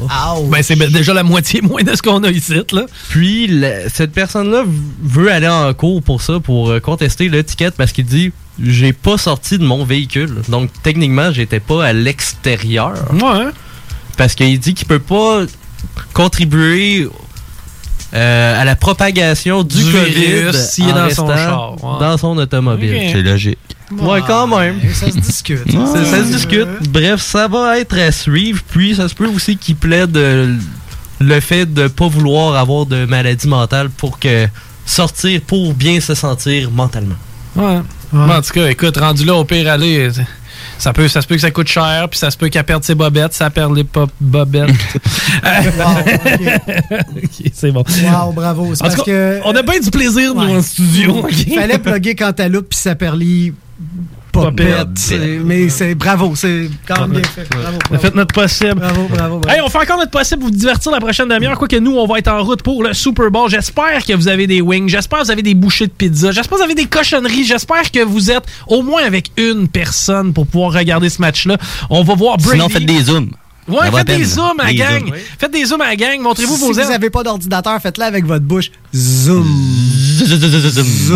Ben, c'est ben déjà la moitié moins de ce qu'on a ici, là. Puis la- cette personne-là veut aller en cours pour ça, pour euh, contester le ticket parce qu'il dit j'ai pas sorti de mon véhicule. Donc techniquement, j'étais pas à l'extérieur. Ouais. Parce qu'il dit qu'il peut pas contribuer euh, à la propagation du, Du COVID s'il est dans son char, ouais. dans son automobile. C'est logique. Ouais, quand même. Ça se discute. Ça, ça se discute. Bref, ça va être à suivre. Puis ça se peut aussi qu'il plaide euh, le fait de pas vouloir avoir de maladie mentale pour que sortir pour bien se sentir mentalement. Ouais. Mais En tout cas, écoute, rendu là, au pire, aller, ça, peut, ça se peut que ça coûte cher, puis ça se peut qu'elle perde ses bobettes, ça perd les pop bobettes. C'est bon. Wow, bravo. C'est parce cas, que. on a bien du plaisir, nous, Ouais. en studio. Il fallait plugger Cantaloupe puis Saperly. Popette. C'est- Mais c'est bravo, c'est quand même bien fait. Bravo. On a fait notre possible. Bravo, bravo, bravo. Hey, on fait encore notre possible pour vous divertir la prochaine demi-heure. Quoique nous, on va être en route pour le Super Bowl. J'espère que vous avez des wings. J'espère que vous avez des bouchées de pizza. J'espère que vous avez des cochonneries. J'espère que vous êtes au moins avec une personne pour pouvoir regarder ce match-là. On va voir Brady. Sinon, faites des zooms. Ouais, faites des zooms à la Des gang. Faites des zooms à la gang. Montrez-vous si vos vous ailes. n'avez pas d'ordinateur, faites-le avec votre bouche. Zoom.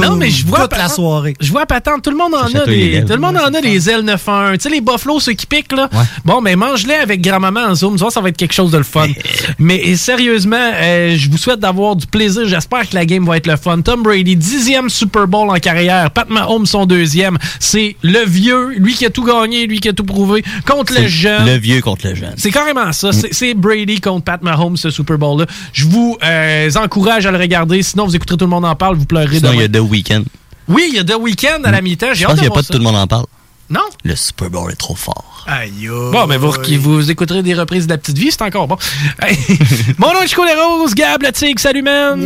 Non, mais je vois toute la soirée. Je vois patente. Tout le monde en a des, tout le monde en a des ailes 9.1. Tu sais, les buffalo, ceux qui piquent, là. Bon, mais mange-les avec grand-maman en zoom. Ça va être quelque chose de le fun. mais sérieusement, euh, je vous souhaite d'avoir du plaisir. J'espère que la game va être le fun. Tom Brady, dixième Super Bowl en carrière. Pat Mahomes, son deuxième. C'est le vieux, lui qui a tout gagné, lui qui a tout prouvé, contre le jeune. Le vieux contre le jeune. C'est carrément ça. C'est- C'est Brady contre Pat Mahomes, ce Super Bowl-là. Je vous euh, encourage à le regarder. Sinon, vous écouterez Tout le monde en parle, vous pleurerez Sinon, il y a The Weeknd. Oui, il y a The Weeknd à la mi-temps. Je pense qu'il n'y a pas de tout le monde en parle. Non? Le Super Bowl est trop fort. Aïe, Bon, mais vous, qui vous écouterez des reprises de la petite vie, c'est encore bon. Mon nom est Chico Les Roses, Gab, la Tigre, salut man.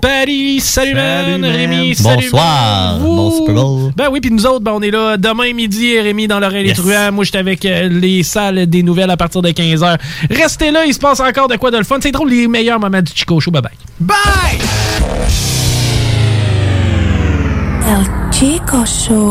Paris, salut, man. man. Rémi, salut Bonsoir. man. Bon Super Bowl. Ben oui, puis nous autres, ben on est là demain midi, Rémi dans l'oreille Yes. des truands. Moi, j'étais avec euh, les salles des nouvelles à partir de 15h. Restez là, il se passe encore de quoi de le fun. C'est drôle, les meilleurs moments du Chico Show. Bye bye. Bye! El Chico Show.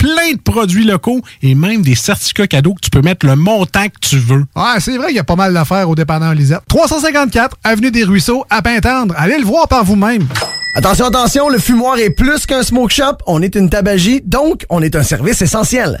plein de produits locaux et même des certificats cadeaux que tu peux mettre le montant que tu veux. Ouais, c'est vrai qu'il y a pas mal d'affaires au dépanneur Lisette. 354 Avenue des Ruisseaux, à Pintendre. Allez le voir par vous-même. Attention, attention, le fumoir est plus qu'un smoke shop. On est une tabagie, donc on est un service essentiel.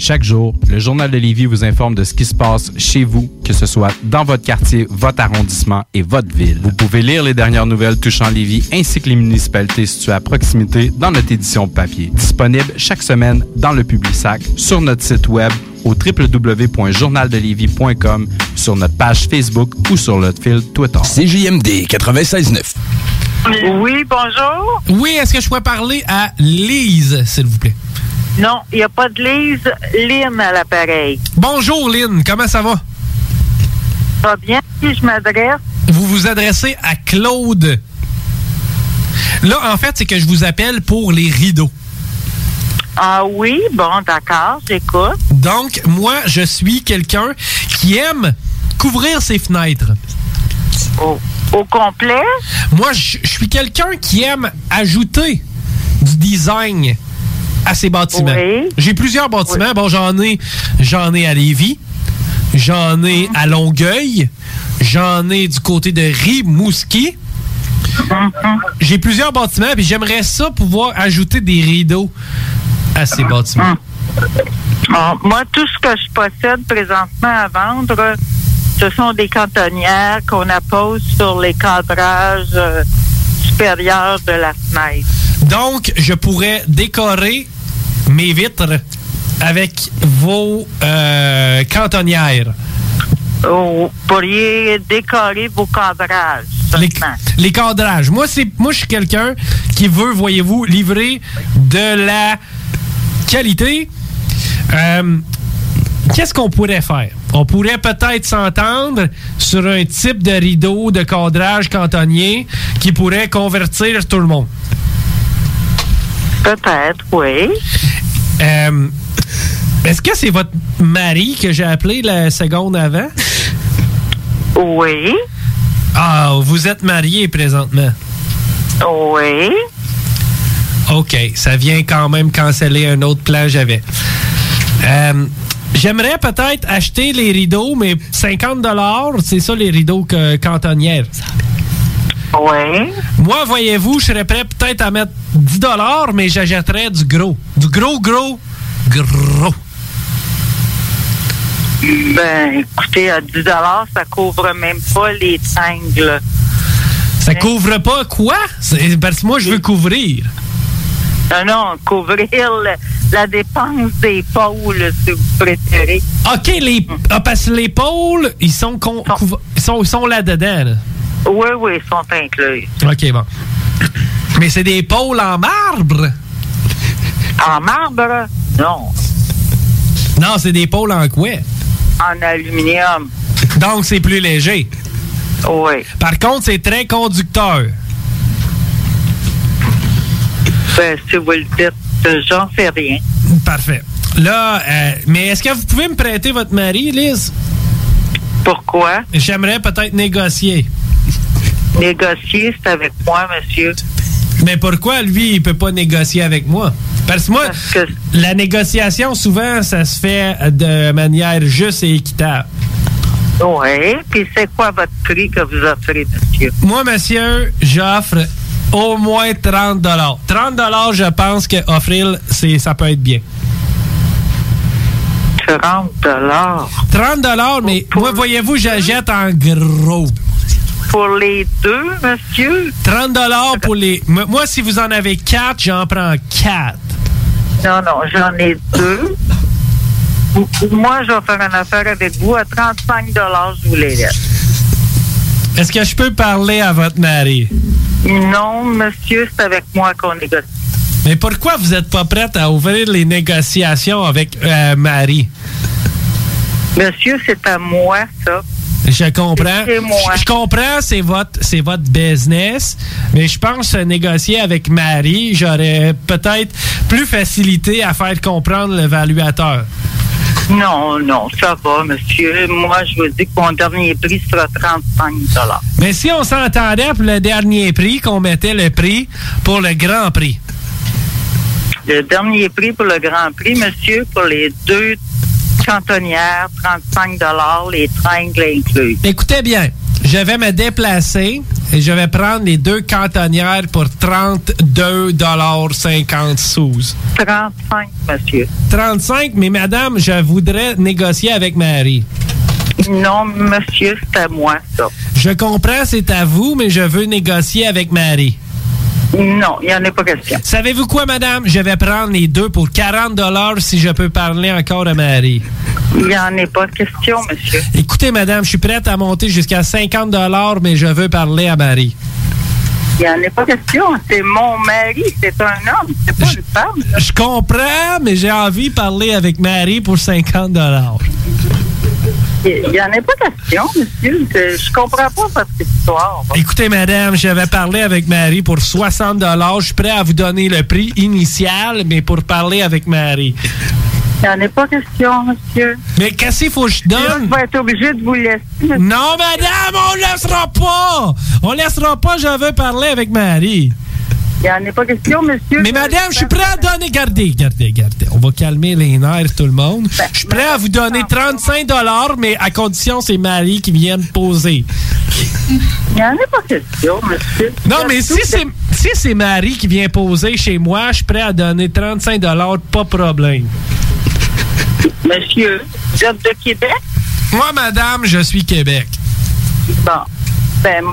Chaque jour, le Journal de Lévis vous informe de ce qui se passe chez vous, que ce soit dans votre quartier, votre arrondissement et votre ville. Vous pouvez lire les dernières nouvelles touchant Lévis ainsi que les municipalités situées à proximité dans notre édition papier. Disponible chaque semaine dans le Publisac, sur notre site web au www.journaldelévis.com, sur notre page Facebook ou sur notre fil Twitter. CJMD 96.9. Oui, bonjour. Oui, est-ce que je pourrais parler à Lise, s'il vous plaît? Non, il n'y a pas de Lise. Lynn à l'appareil. Bonjour, Lynn. Comment ça va? Ça va bien si je m'adresse? Vous vous adressez à Claude. Là, en fait, c'est que je vous appelle pour les rideaux. Ah oui, bon, d'accord, j'écoute. Donc, moi, je suis quelqu'un qui aime couvrir ses fenêtres. Au, au complet? Moi, je je suis quelqu'un qui aime ajouter du design à ses bâtiments. Oui. J'ai plusieurs bâtiments. Bon, j'en ai, j'en ai à Lévis, j'en ai à Longueuil, j'en ai du côté de Rimouski. J'ai plusieurs bâtiments, puis j'aimerais ça pouvoir ajouter des rideaux à ces bâtiments. Moi, tout ce que je possède présentement à vendre, ce sont des cantonnières qu'on appose sur les cadrages supérieurs de la fenêtre. Donc, je pourrais décorer mes vitres avec vos euh, cantonnières. Vous pourriez décorer vos cadrages. Les, les cadrages. Moi, c'est moi, je suis quelqu'un qui veut, voyez-vous, livrer de la qualité. Euh, Qu'est-ce qu'on pourrait faire? On pourrait peut-être s'entendre sur un type de rideau de cadrage cantonnier qui pourrait convertir tout le monde. Peut-être, oui. Euh, Est-ce que c'est votre mari que j'ai appelé la seconde avant? Oui. Ah, vous êtes marié présentement. Oui. OK, ça vient quand même canceller un autre plan que j'avais. Euh, J'aimerais peut-être acheter les rideaux, mais 50 c'est ça les rideaux que, cantonnières. Oui. Moi, voyez-vous, je serais prêt peut-être à mettre 10 mais j'achèterais du gros. Du gros, gros, gros. Ben, écoutez, à 10 ça couvre même pas les sangles. Ça couvre pas quoi? Parce que moi, je veux couvrir. Non, non, couvrir le- la dépense des pôles, si vous préférez. OK, les, ah, parce que les pôles, ils sont, con- couv- sont, sont là-dedans. là. Oui, oui, ils sont inclus. OK, bon. Mais c'est des pôles en marbre? En marbre? Non. Non, c'est des pôles en quoi? En aluminium. Donc, c'est plus léger. Oui. Par contre, c'est très conducteur. Ben, si vous le dites, j'en sais rien. Parfait. Là, euh, mais est-ce que vous pouvez me prêter votre mari, Lise? Pourquoi? J'aimerais peut-être négocier. Négocier, c'est avec moi, monsieur. Mais pourquoi lui, il peut pas négocier avec moi? Parce que moi, la négociation, souvent, ça se fait de manière juste et équitable. Oui. Puis c'est quoi votre prix que vous offrez, monsieur? Moi, monsieur, j'offre au moins 30 30 je pense que offrir, c'est, ça peut être bien. 30 30 mais moi, voyez-vous, j'achète en gros. Pour les deux, monsieur? 30 pour les... Moi, si vous en avez 4, j'en prends 4. Non, non, j'en ai deux. Moi, je vais faire une affaire avec vous à 35 je vous les laisse. Est-ce que je peux parler à votre mari? Non, monsieur, c'est avec moi qu'on négocie. Mais pourquoi vous n'êtes pas prête à ouvrir les négociations avec euh, Marie? Monsieur, c'est à moi, ça. Je comprends. C'est moi. Je, je comprends, c'est votre, c'est votre business, mais je pense négocier avec Marie, j'aurais peut-être plus facilité à faire comprendre l'évaluateur. Non, non, ça va, monsieur. Moi, je vous dis que mon dernier prix sera 35 Mais si on s'entendait pour le dernier prix, qu'on mettait le prix pour le grand prix? Le dernier prix pour le Grand Prix, monsieur, pour les deux cantonnières, 35 les tringles inclus. Écoutez bien, je vais me déplacer et je vais prendre les deux cantonnières pour 32,50 sous. 35, monsieur. 35, mais madame, je voudrais négocier avec Marie. Non, monsieur, c'est à moi, ça. Je comprends, c'est à vous, mais je veux négocier avec Marie. Non, il n'y en a pas question. Savez-vous quoi, madame? Je vais prendre les deux pour 40 si je peux parler encore à Marie. Il n'y en a pas question, monsieur. Écoutez, madame, je suis prête à monter jusqu'à 50 mais je veux parler à Marie. Il n'y en a pas question. C'est mon mari, c'est un homme, c'est pas une femme. Je comprends, mais j'ai envie de parler avec Marie pour 50 Il n'y en a pas question, monsieur. Je, comprends pas votre histoire. Écoutez, madame, je vais parler avec Marie pour 60 Je suis prêt à vous donner le prix initial, mais pour parler avec Marie. Il n'y en a pas question, monsieur. Mais qu'est-ce qu'il faut que je donne? Je vais être obligé de vous laisser. Non, madame, on laissera pas! On laissera pas, je veux parler avec Marie. Il n'y en a pas question, monsieur. Mais madame, je suis prêt à donner. Gardez, gardez, gardez. On va calmer les nerfs, tout le monde. Je suis prêt à vous donner 35 mais à condition c'est Marie qui vient me poser. Il n'y en a pas question, monsieur. Non, mais si c'est si c'est Marie qui vient poser chez moi, je suis prêt à donner 35 pas problème. Monsieur, vous êtes de Québec? Moi, madame, je suis Québec. Bon. Ben,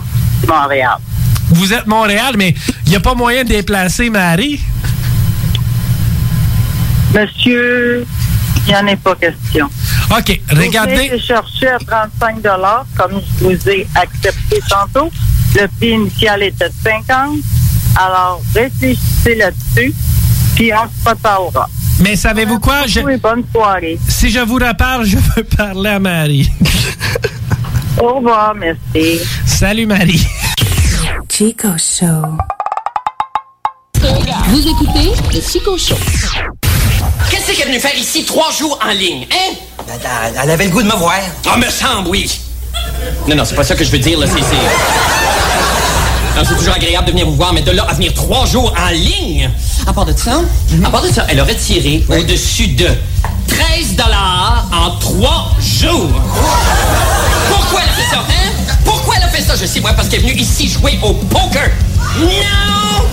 c'est Montréal. Vous êtes Montréal, mais il n'y a pas moyen de déplacer Marie? Monsieur, il n'y en a pas question. OK, regardez. Vous chercher à 35 comme je vous ai accepté tantôt. Le prix initial était de 50 Alors, réfléchissez là-dessus, puis on se reparlera. Mais savez-vous quoi? Je- bonne soirée. Si je vous reparle, je veux parler à Marie. Au revoir, merci. Salut, Marie. Chico Show. Vous écoutez le Chico Show. Qu'est-ce qu'elle est venue faire ici trois jours en ligne, hein? Elle, elle avait le goût de me voir. Ah, me semble, oui. Non, non, c'est pas ça que je veux dire, là, c'est... c'est- Non, c'est toujours agréable de venir vous voir, mais de là à venir trois jours en ligne... À part de ça, à part de ça, elle aurait tiré au-dessus de 13 dollars en trois jours. Pourquoi elle a fait ça, hein? Pourquoi elle a fait ça? Je sais, moi, parce qu'elle est venue ici jouer au poker. Non!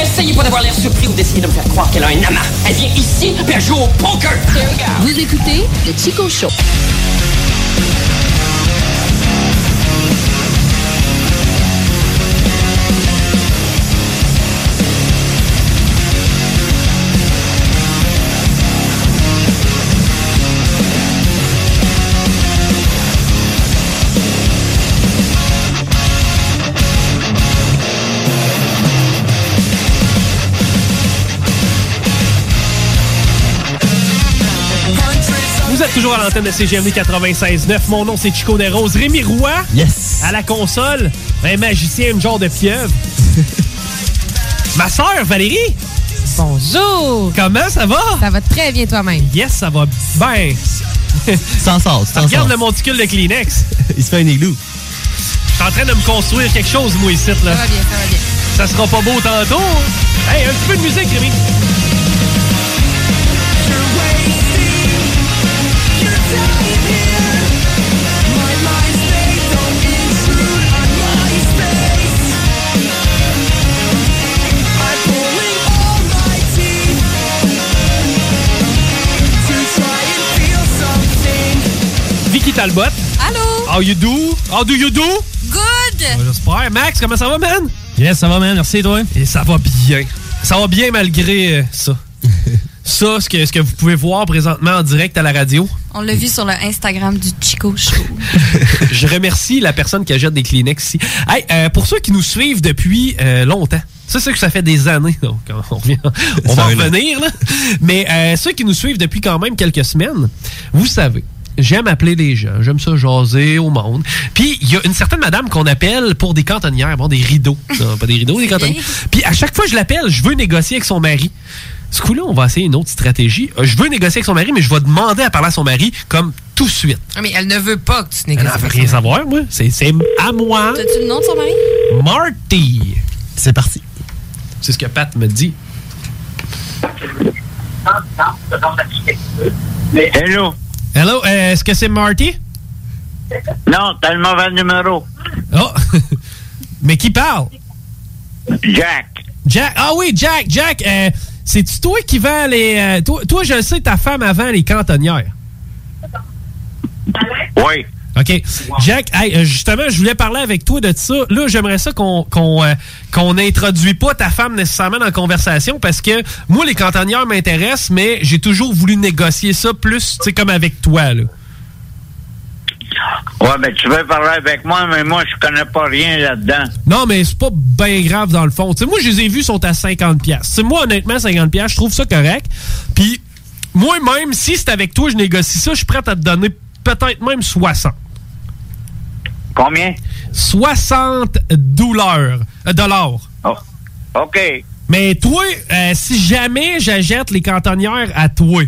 Essayez pas d'avoir l'air surpris ou d'essayer de me faire croire qu'elle a un amas. Elle vient ici, puis elle joue au poker. Vous écoutez le Chico Show. Êtes toujours à l'antenne de CGMD 96.9. Mon nom, c'est Chico Desroses. Rémi Roy. Yes. À la console. Un magicien, une genre de pieuvre. Ma sœur, Valérie. Bonjour. Comment ça va? Ça va très bien toi-même. Yes, ça va bien. S'en sort, s'en Regarde le monticule de Kleenex. Il se fait un igloo. Je suis en train de me construire quelque chose, moi, ici. Là. Ça va bien, ça va bien. Ça sera pas beau tantôt. hein? Hey, un petit peu de musique, Rémi. Vicky Talbot. Allô? How you do? How do you do? Good! J'espère. Max, comment ça va, man? Yes, ça va, man. Merci, toi. Et ça va bien. Ça va bien malgré euh, ça. ça, ce que, ce que vous pouvez voir présentement en direct à la radio. On l'a vu sur le Instagram du Chico Show. Je remercie la personne qui achète des Kleenex ici. Hey, euh, pour ceux qui nous suivent depuis euh, longtemps, ça, c'est que ça fait des années. Donc, on, revient- on va en revenir. Là. Mais euh, ceux qui nous suivent depuis quand même quelques semaines, vous savez, j'aime appeler les gens. J'aime ça jaser au monde. Puis, il y a une certaine madame qu'on appelle pour des cantonnières. Bon, des rideaux. Non, pas des rideaux, des cantonnières. Puis, à chaque fois que je l'appelle, je veux négocier avec son mari. Ce coup-là, on va essayer une autre stratégie. Euh, Je veux négocier avec son mari, mais je vais demander à parler à son mari comme tout de suite. Ah, Mais elle ne veut pas que tu Elle négocies. n'en veut rien savoir, moi. C'est c'est à moi. T'as-tu le nom de son mari? Marty. C'est parti. C'est ce que Pat me dit. Hello. Hello, euh, est-ce que c'est Marty? Non, t'as le mauvais numéro. Oh! Mais qui parle? Jack. Jack. Ah oui, Jack, Jack. euh, C'est-tu toi qui vends les. euh, toi, toi, je le sais, ta femme avant les cantonnières. Oui. OK. Jack, hey, euh, justement, je voulais parler avec toi de ça. Là, j'aimerais ça qu'on qu'on euh, qu'on n'introduit pas ta femme nécessairement dans la conversation parce que moi, les cantonnières m'intéressent, mais j'ai toujours voulu négocier ça plus, tu sais, comme avec toi, là. Ouais, ben tu veux parler avec moi, mais moi, je connais pas rien là-dedans. Non, mais c'est pas bien grave dans le fond. Sais, moi, je les ai vus, sont à 50$. piastres. Tu sais, moi, honnêtement, 50$, je trouve ça correct. Puis, moi-même, si c'est avec toi, je négocie ça, je suis prêt à te donner peut-être même 60. Combien? 60 dollars. euh, dollars. OK. Mais toi, euh, si jamais j'achète les cantonnières à toi,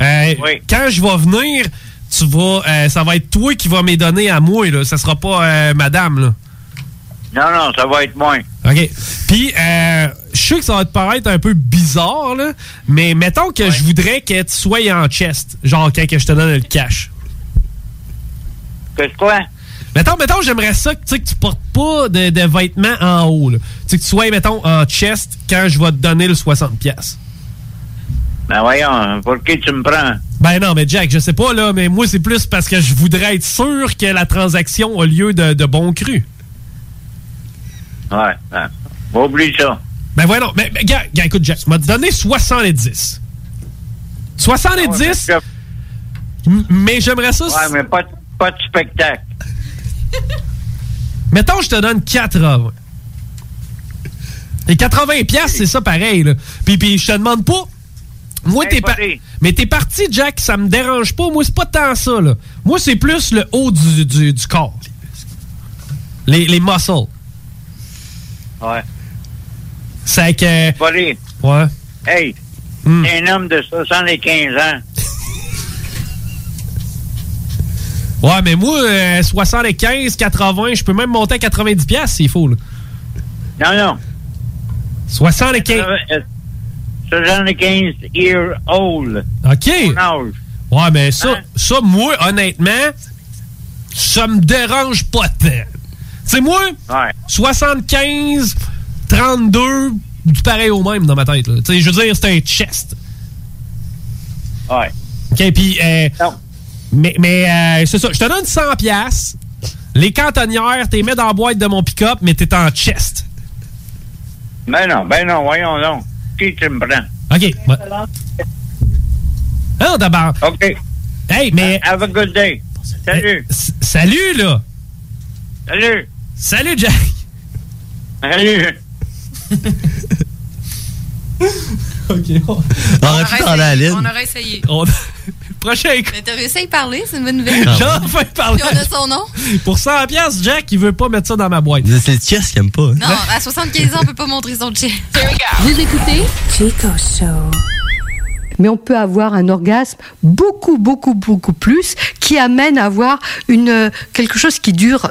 euh, quand je vais venir, tu vas, euh, ça va être toi qui va me donner à moi. Là. Ça sera pas madame. Là. Non, non, ça va être moins. OK. Puis, euh, je sais que ça va te paraître un peu bizarre, là, mais mettons que je voudrais que tu sois en chest, genre quand que je te donne le cash. Que quoi? Mettons, mettons, j'aimerais ça que, que tu portes pas de, de vêtements en haut. là. Tu sais, que tu sois, mettons, en chest quand je vais te donner le 60$. pièces. Ben voyons, pour qui tu me prends? Ben non, mais Jack, je sais pas, là, mais moi, c'est plus parce que je voudrais être sûr que la transaction a lieu de, de bon cru. Ouais, ben, oublie ça. Ben voilà, mais, mais gars, gars, écoute, Jack, tu m'as donné 70. 70, m- mais j'aimerais ça... Ouais, mais pas, de- pas de spectacle. Mettons, je te donne 80. Et 80 pièces, c'est ça pareil, là. Puis, puis je te demande pas... Moi, t'es Mais t'es parti, Jack, ça me dérange pas. Moi, c'est pas tant ça, là. Moi, c'est plus le haut du, du, du corps. Les, les muscles. Ouais. C'est que... Ouais. hey, Hmm. un homme de 75 ans. Ouais, mais moi, euh, 75, 80, je peux même monter à 90 pièces s'il faut, là. Non, non. 75. 75 year old. OK. Ouais, mais ça, ça, moi, honnêtement, ça me dérange pas tant. Sais, moi, 75, 32, du pareil au même dans ma tête. là. Tu sais, je veux dire, c'est un chest. Ouais. OK, puis... euh, mais mais euh, c'est ça, je te donne 100 pièces. Les cantonnières, t'es mets dans la boîte de mon pick-up, mais t'es en chest. Ben non, ben non, voyons donc. Qui tu me prends? OK. ouais. Ah, d'abord. OK. Hey, mais... Have a good day. Salut. Salut, là. Salut. Salut, Jack. Salut. OK. On aurait pu à Lynn. On aurait essayé. Prochain Mais t'as réussi à y parler, c'est une bonne nouvelle. J'ai enfin parlé. Puis on a son nom. Pour 100 pièces, Jack, il veut pas mettre ça dans ma boîte. C'est le chess qu'il aime pas. Non, à 75 ans, on peut pas montrer son chien. Vous écoutez Chico Show. mais on peut avoir un orgasme beaucoup, beaucoup, beaucoup plus qui amène à avoir une, quelque chose qui dure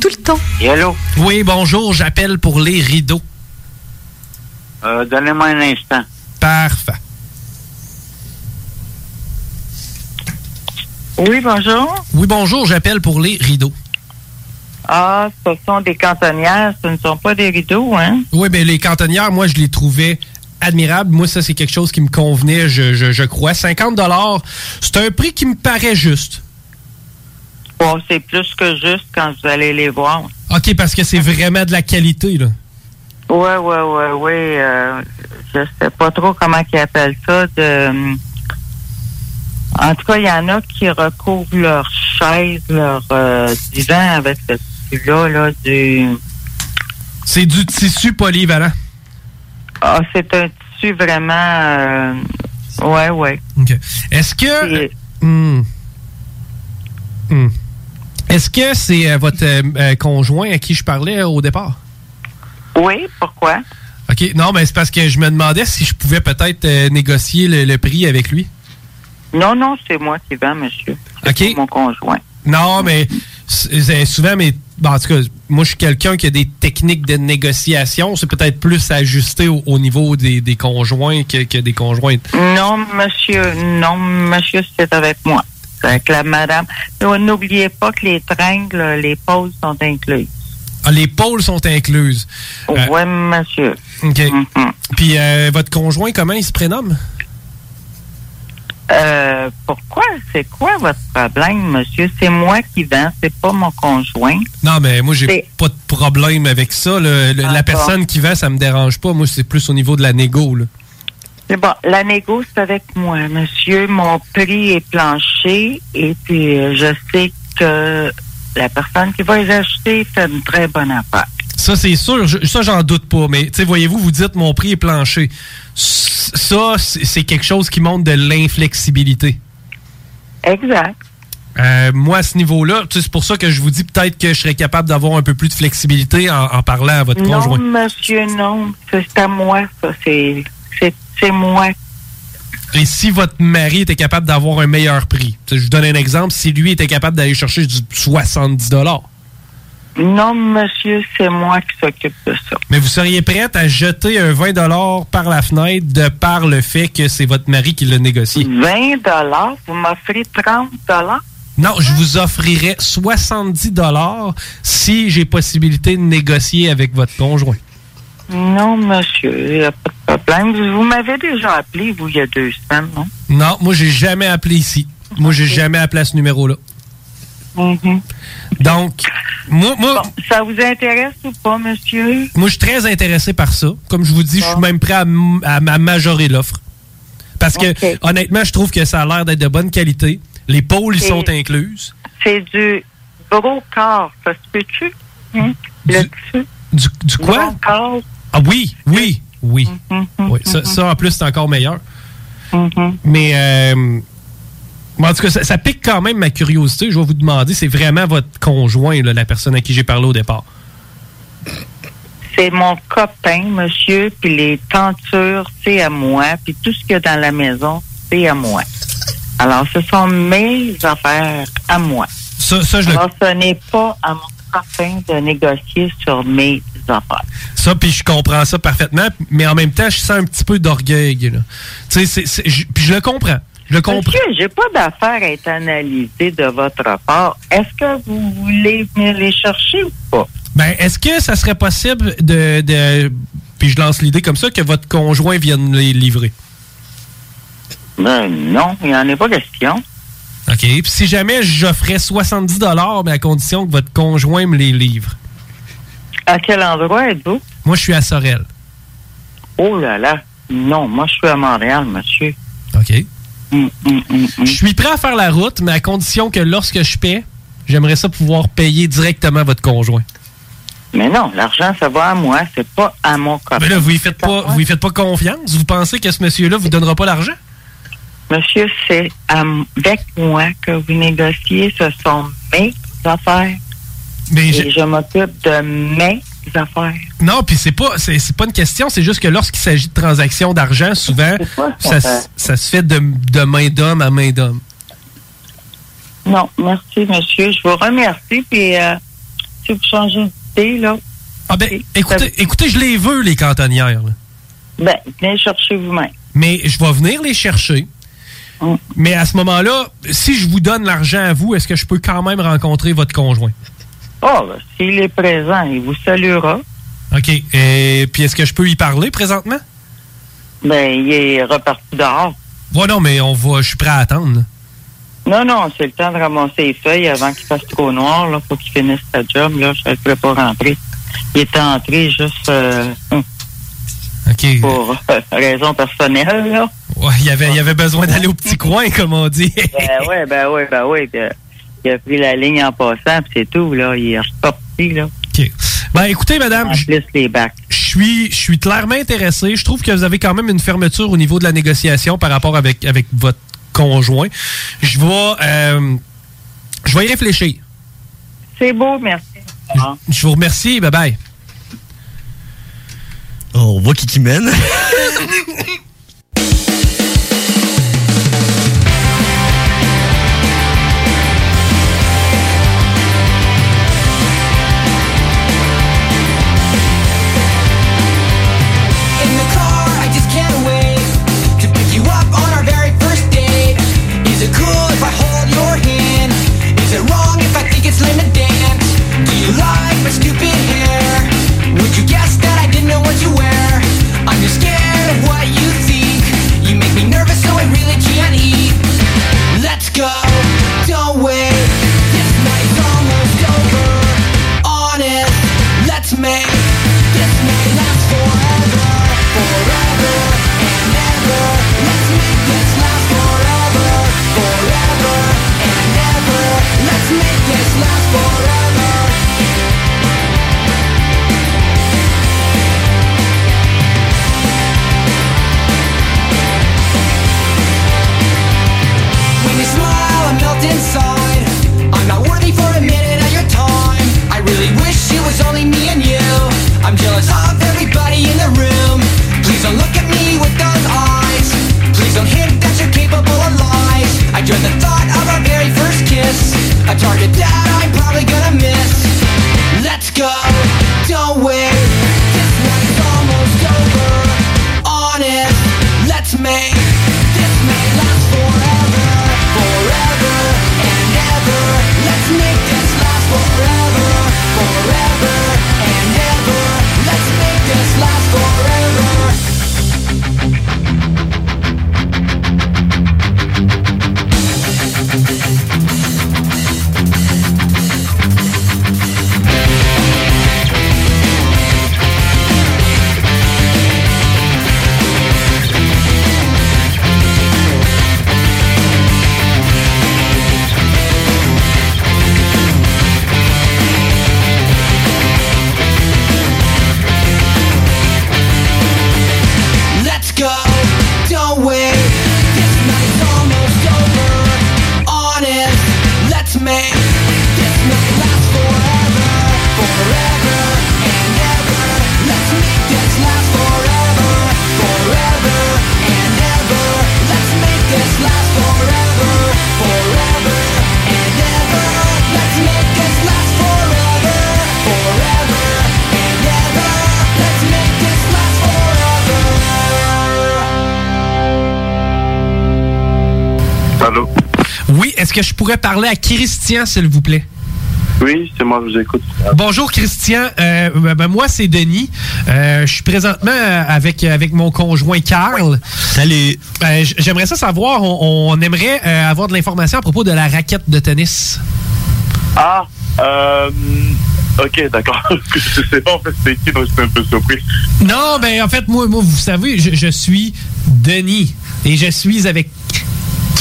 Tout le temps. Hello. Oui, bonjour, j'appelle pour les rideaux. Euh, Donnez-moi un instant. Parfait. Oui, bonjour. Oui, bonjour, j'appelle pour les rideaux. Ah, ce sont des cantonnières, ce ne sont pas des rideaux, hein? Oui, mais les cantonnières, moi, je les trouvais admirables. Moi, ça, c'est quelque chose qui me convenait, je, je, je crois. 50 c'est un prix qui me paraît juste. Bon, c'est plus que juste quand vous allez les voir. OK, parce que c'est vraiment de la qualité, là. Ouais, ouais, ouais, ouais. euh, je sais pas trop comment ils appellent ça. De, En tout cas, il y en a qui recouvrent leur chaise, leur euh, divan avec ce tissu-là, là, du... C'est du tissu polyvalent. Ah, c'est un tissu vraiment... euh, ouais, ouais. OK. Est-ce que... Est-ce que c'est euh, votre euh, euh, conjoint à qui je parlais au départ? Oui, pourquoi? OK. Non, mais c'est parce que je me demandais si je pouvais peut-être euh, négocier le, le prix avec lui. Non, non, c'est moi qui vends, monsieur. C'est OK. mon conjoint. Non, mais souvent, mais bon, en tout cas, moi, je suis quelqu'un qui a des techniques de négociation. C'est peut-être plus ajusté au, au niveau des, des conjoints que, que des conjointes. Non, monsieur, non, monsieur, c'est avec moi. Avec la madame. N'oubliez pas que les tringles, les pauses sont incluses. Ah, les pôles sont incluses. Euh, oui, monsieur. OK. Puis, euh, votre conjoint, comment il se prénomme? Euh, pourquoi? C'est quoi votre problème, monsieur? C'est moi qui vends, c'est pas mon conjoint. Non, mais moi, j'ai pas de problème avec ça. Le- le- la personne qui vend, ça me dérange pas. Moi, c'est plus au niveau de la négo. Là. C'est bon, la négo, c'est avec moi, monsieur. Mon prix est planché et puis euh, je sais que la personne qui va les acheter fait une très bonne affaire. Ça, c'est sûr. Je- ça, j'en doute pas. Mais, tu sais, voyez-vous, vous dites mon prix est planché. Ça, c'est quelque chose qui montre de l'inflexibilité. Exact. Euh, moi, à ce niveau-là, tu sais, c'est pour ça que je vous dis peut-être que je serais capable d'avoir un peu plus de flexibilité en, en parlant à votre Non, conjoint. monsieur, non. C'est à moi, ça. C'est, c'est, c'est moi. Et si votre mari était capable d'avoir un meilleur prix, je vous donne un exemple, si lui était capable d'aller chercher du 70 Non, monsieur, c'est moi qui s'occupe de ça. mais vous seriez prête à jeter un 20 par la fenêtre de par le fait que c'est votre mari qui l'a négocié? 20 dollars, vous m'offrez 30 dollars? Non, je vous offrirais 70 si j'ai possibilité de négocier avec votre conjoint. Non, monsieur, il n'y a pas de problème. Vous m'avez déjà appelé, vous, il y a deux semaines, non? Non, moi, j'ai jamais appelé ici. Moi, j'ai jamais appelé à ce numéro-là. Donc, moi, moi, Ça vous intéresse ou pas, monsieur? moi, je suis très intéressé par ça. Comme je vous dis, je suis même prêt à, m- à, à majorer l'offre. Parce que, honnêtement, je trouve que ça a l'air d'être de bonne qualité. Les pôles, ils Et- sont incluses. C'est du gros corps, ça se peut-tu? Hein? Dessus? Du, du quoi? Gros corps. Ah oui, oui, oui. oui ça, ça, en plus, c'est encore meilleur. Mais, euh, mais en tout cas, ça, ça pique quand même ma curiosité. Je vais vous demander, c'est vraiment votre conjoint, là, la personne à qui j'ai parlé au départ? C'est mon copain, monsieur, puis les tentures, c'est à moi, puis tout ce qu'il y a dans la maison, c'est à moi. Alors, ce sont mes affaires à moi. Ça, ça, je le- Alors, ce n'est pas à mon copain de négocier sur mes affaires. Ça, puis je comprends ça parfaitement, mais en même temps, je sens un petit peu d'orgueil. je- puis je le comprends. Je le comprends. Monsieur, j'ai pas d'affaires à être analysée de votre part. Est-ce que vous voulez venir les chercher ou pas? Ben, est-ce que ça serait possible de, de- puis je lance l'idée comme ça, que votre conjoint vienne les livrer? Ben non, il n'y en a pas question. OK. Puis si jamais j'offrais 70 mais à condition que votre conjoint me les livre. À quel endroit êtes-vous? Moi, je suis à Sorel. Oh là là. Non, moi, je suis à Montréal, monsieur. OK. Je suis prêt à faire la route, mais à condition que lorsque je paie, j'aimerais ça pouvoir payer directement votre conjoint. Mais non, l'argent, ça va à moi, c'est pas à mon copain. Mais là, vous y faites pas, vous y faites pas confiance? Vous pensez que ce monsieur-là vous donnera pas l'argent? Monsieur, c'est avec moi que vous négociez. Ce sont mes affaires. Mais Et je m'occupe de mes affaires. Non, puis c'est pas c'est pas une question, c'est juste que lorsqu'il s'agit de transactions d'argent, souvent ça, se- ça se fait de, de main d'homme à main d'homme. Non, merci, monsieur. Je vous remercie. Puis, euh, si vous changez d'idée, là, Ah ben, écoutez, écoutez, je les veux les cantonnières. là. ben, venez chercher vous-même. Mais je vais venir les chercher. Mais à ce moment-là, si je vous donne l'argent à vous, est-ce que je peux quand même rencontrer votre conjoint? Oh, ben, s'il est présent, il vous saluera. OK. Et puis est-ce que je peux y parler présentement? Ben, il est reparti dehors. Ouais, non, mais on va. Je suis prêt à attendre. Non, non, c'est le temps de ramasser les feuilles avant qu'il fasse trop noir. Là, faut qu'il finisse sa job. Là, je ne pourrais pas rentrer. Il est entré juste. euh. OK. Pour euh, raison personnelle, là. Ouais, il avait, il avait besoin d'aller au petit coin, comme on dit. Ben ouais, ben ben ouais. puis, euh, il a pris la ligne en passant, puis c'est tout, là. Il est reparti, là. OK. Ben, écoutez, madame. En plus, les bacs. Je suis, je suis clairement intéressé. Je trouve que vous avez quand même une fermeture au niveau de la négociation par rapport avec, avec votre conjoint. Je vais, euh, je vais y réfléchir. C'est beau, merci. Je vous remercie. Bye bye. Oh, on voit qui qui mène. Do you like my stupid hair? Would you guess that I didn't know what you wear? I'm just scared of what you think. You make me nervous, so I really can't eat. Let's go, don't wait. This night's almost over. Let's make pourrais parler à Christian, s'il vous plaît? Oui, c'est moi, je vous écoute. Bonjour Christian, Euh, ben, ben, moi c'est Denis. Euh, je suis présentement euh, avec, avec mon conjoint Carl. Salut. J'aimerais ça savoir, on, on aimerait euh, avoir de l'information à propos de la raquette de tennis. Ah, euh, ok, d'accord. je sais pas en fait c'est qui, donc j'étais un peu surpris. Non, ben en fait, moi, moi vous savez, je, je suis Denis et je suis avec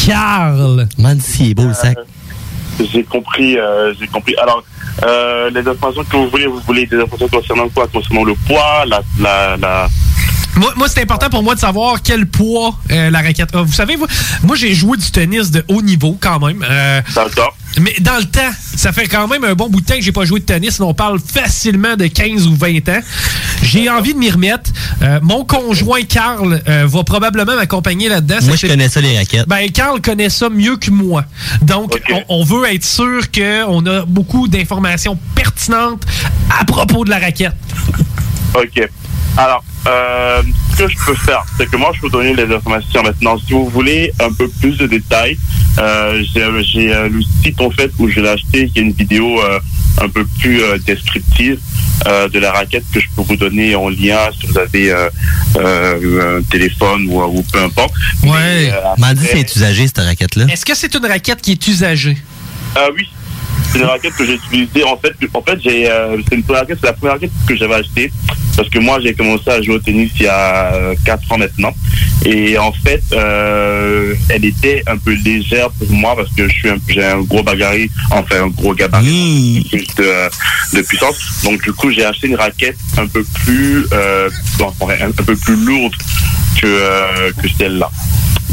Carl. Man, si, est beau le sac. J'ai compris, euh, j'ai compris. Alors, euh, les informations que vous voulez, vous voulez des informations concernant quoi? Concernant le poids, la, la, la, Moi, moi c'est important pour moi de savoir quel poids euh, la raquette a. Vous savez, moi, moi, j'ai joué du tennis de haut niveau quand même. Euh, D'accord. Mais dans le temps, ça fait quand même un bon bout de temps que j'ai pas joué de tennis. On parle facilement de 15 ou 20 ans. J'ai envie de m'y remettre. Euh, mon conjoint Carl euh, va probablement m'accompagner là-dedans. Moi, je fait- connais ça, les raquettes. Ben, Carl connaît ça mieux que moi. Donc, on, on veut être sûr qu'on a beaucoup d'informations pertinentes à propos de la raquette. Ok. Alors, euh, ce que je peux faire, c'est que moi, je peux donner les informations maintenant. Si vous voulez un peu plus de détails, euh, j'ai j'ai, euh, le site en fait où je l'ai acheté, qui est une vidéo euh, un peu plus euh, descriptive euh, de la raquette que je peux vous donner en lien si vous avez euh, euh, un téléphone ou, ou peu importe. Ouais. M'a dit c'est usagé, cette raquette-là. Est-ce que c'est une raquette qui est usagée? Euh, oui. C'est une raquette que j'ai utilisée. En fait, en fait j'ai, euh, c'est une raquette, c'est la première raquette que j'avais achetée. parce que moi j'ai commencé à jouer au tennis il y a 4 ans maintenant et en fait euh, elle était un peu légère pour moi parce que je suis un- j'ai un gros bagarri enfin un gros gabarit plus de, de puissance donc du coup j'ai acheté une raquette un peu plus euh, bon, un, peu plus lourde que euh, que celle-là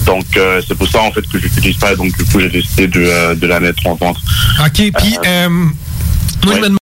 donc euh, c'est pour ça en fait que je l'utilise pas. Donc du coup j'ai décidé de, euh, de la mettre en vente. OK, puis euh, moi, je me demande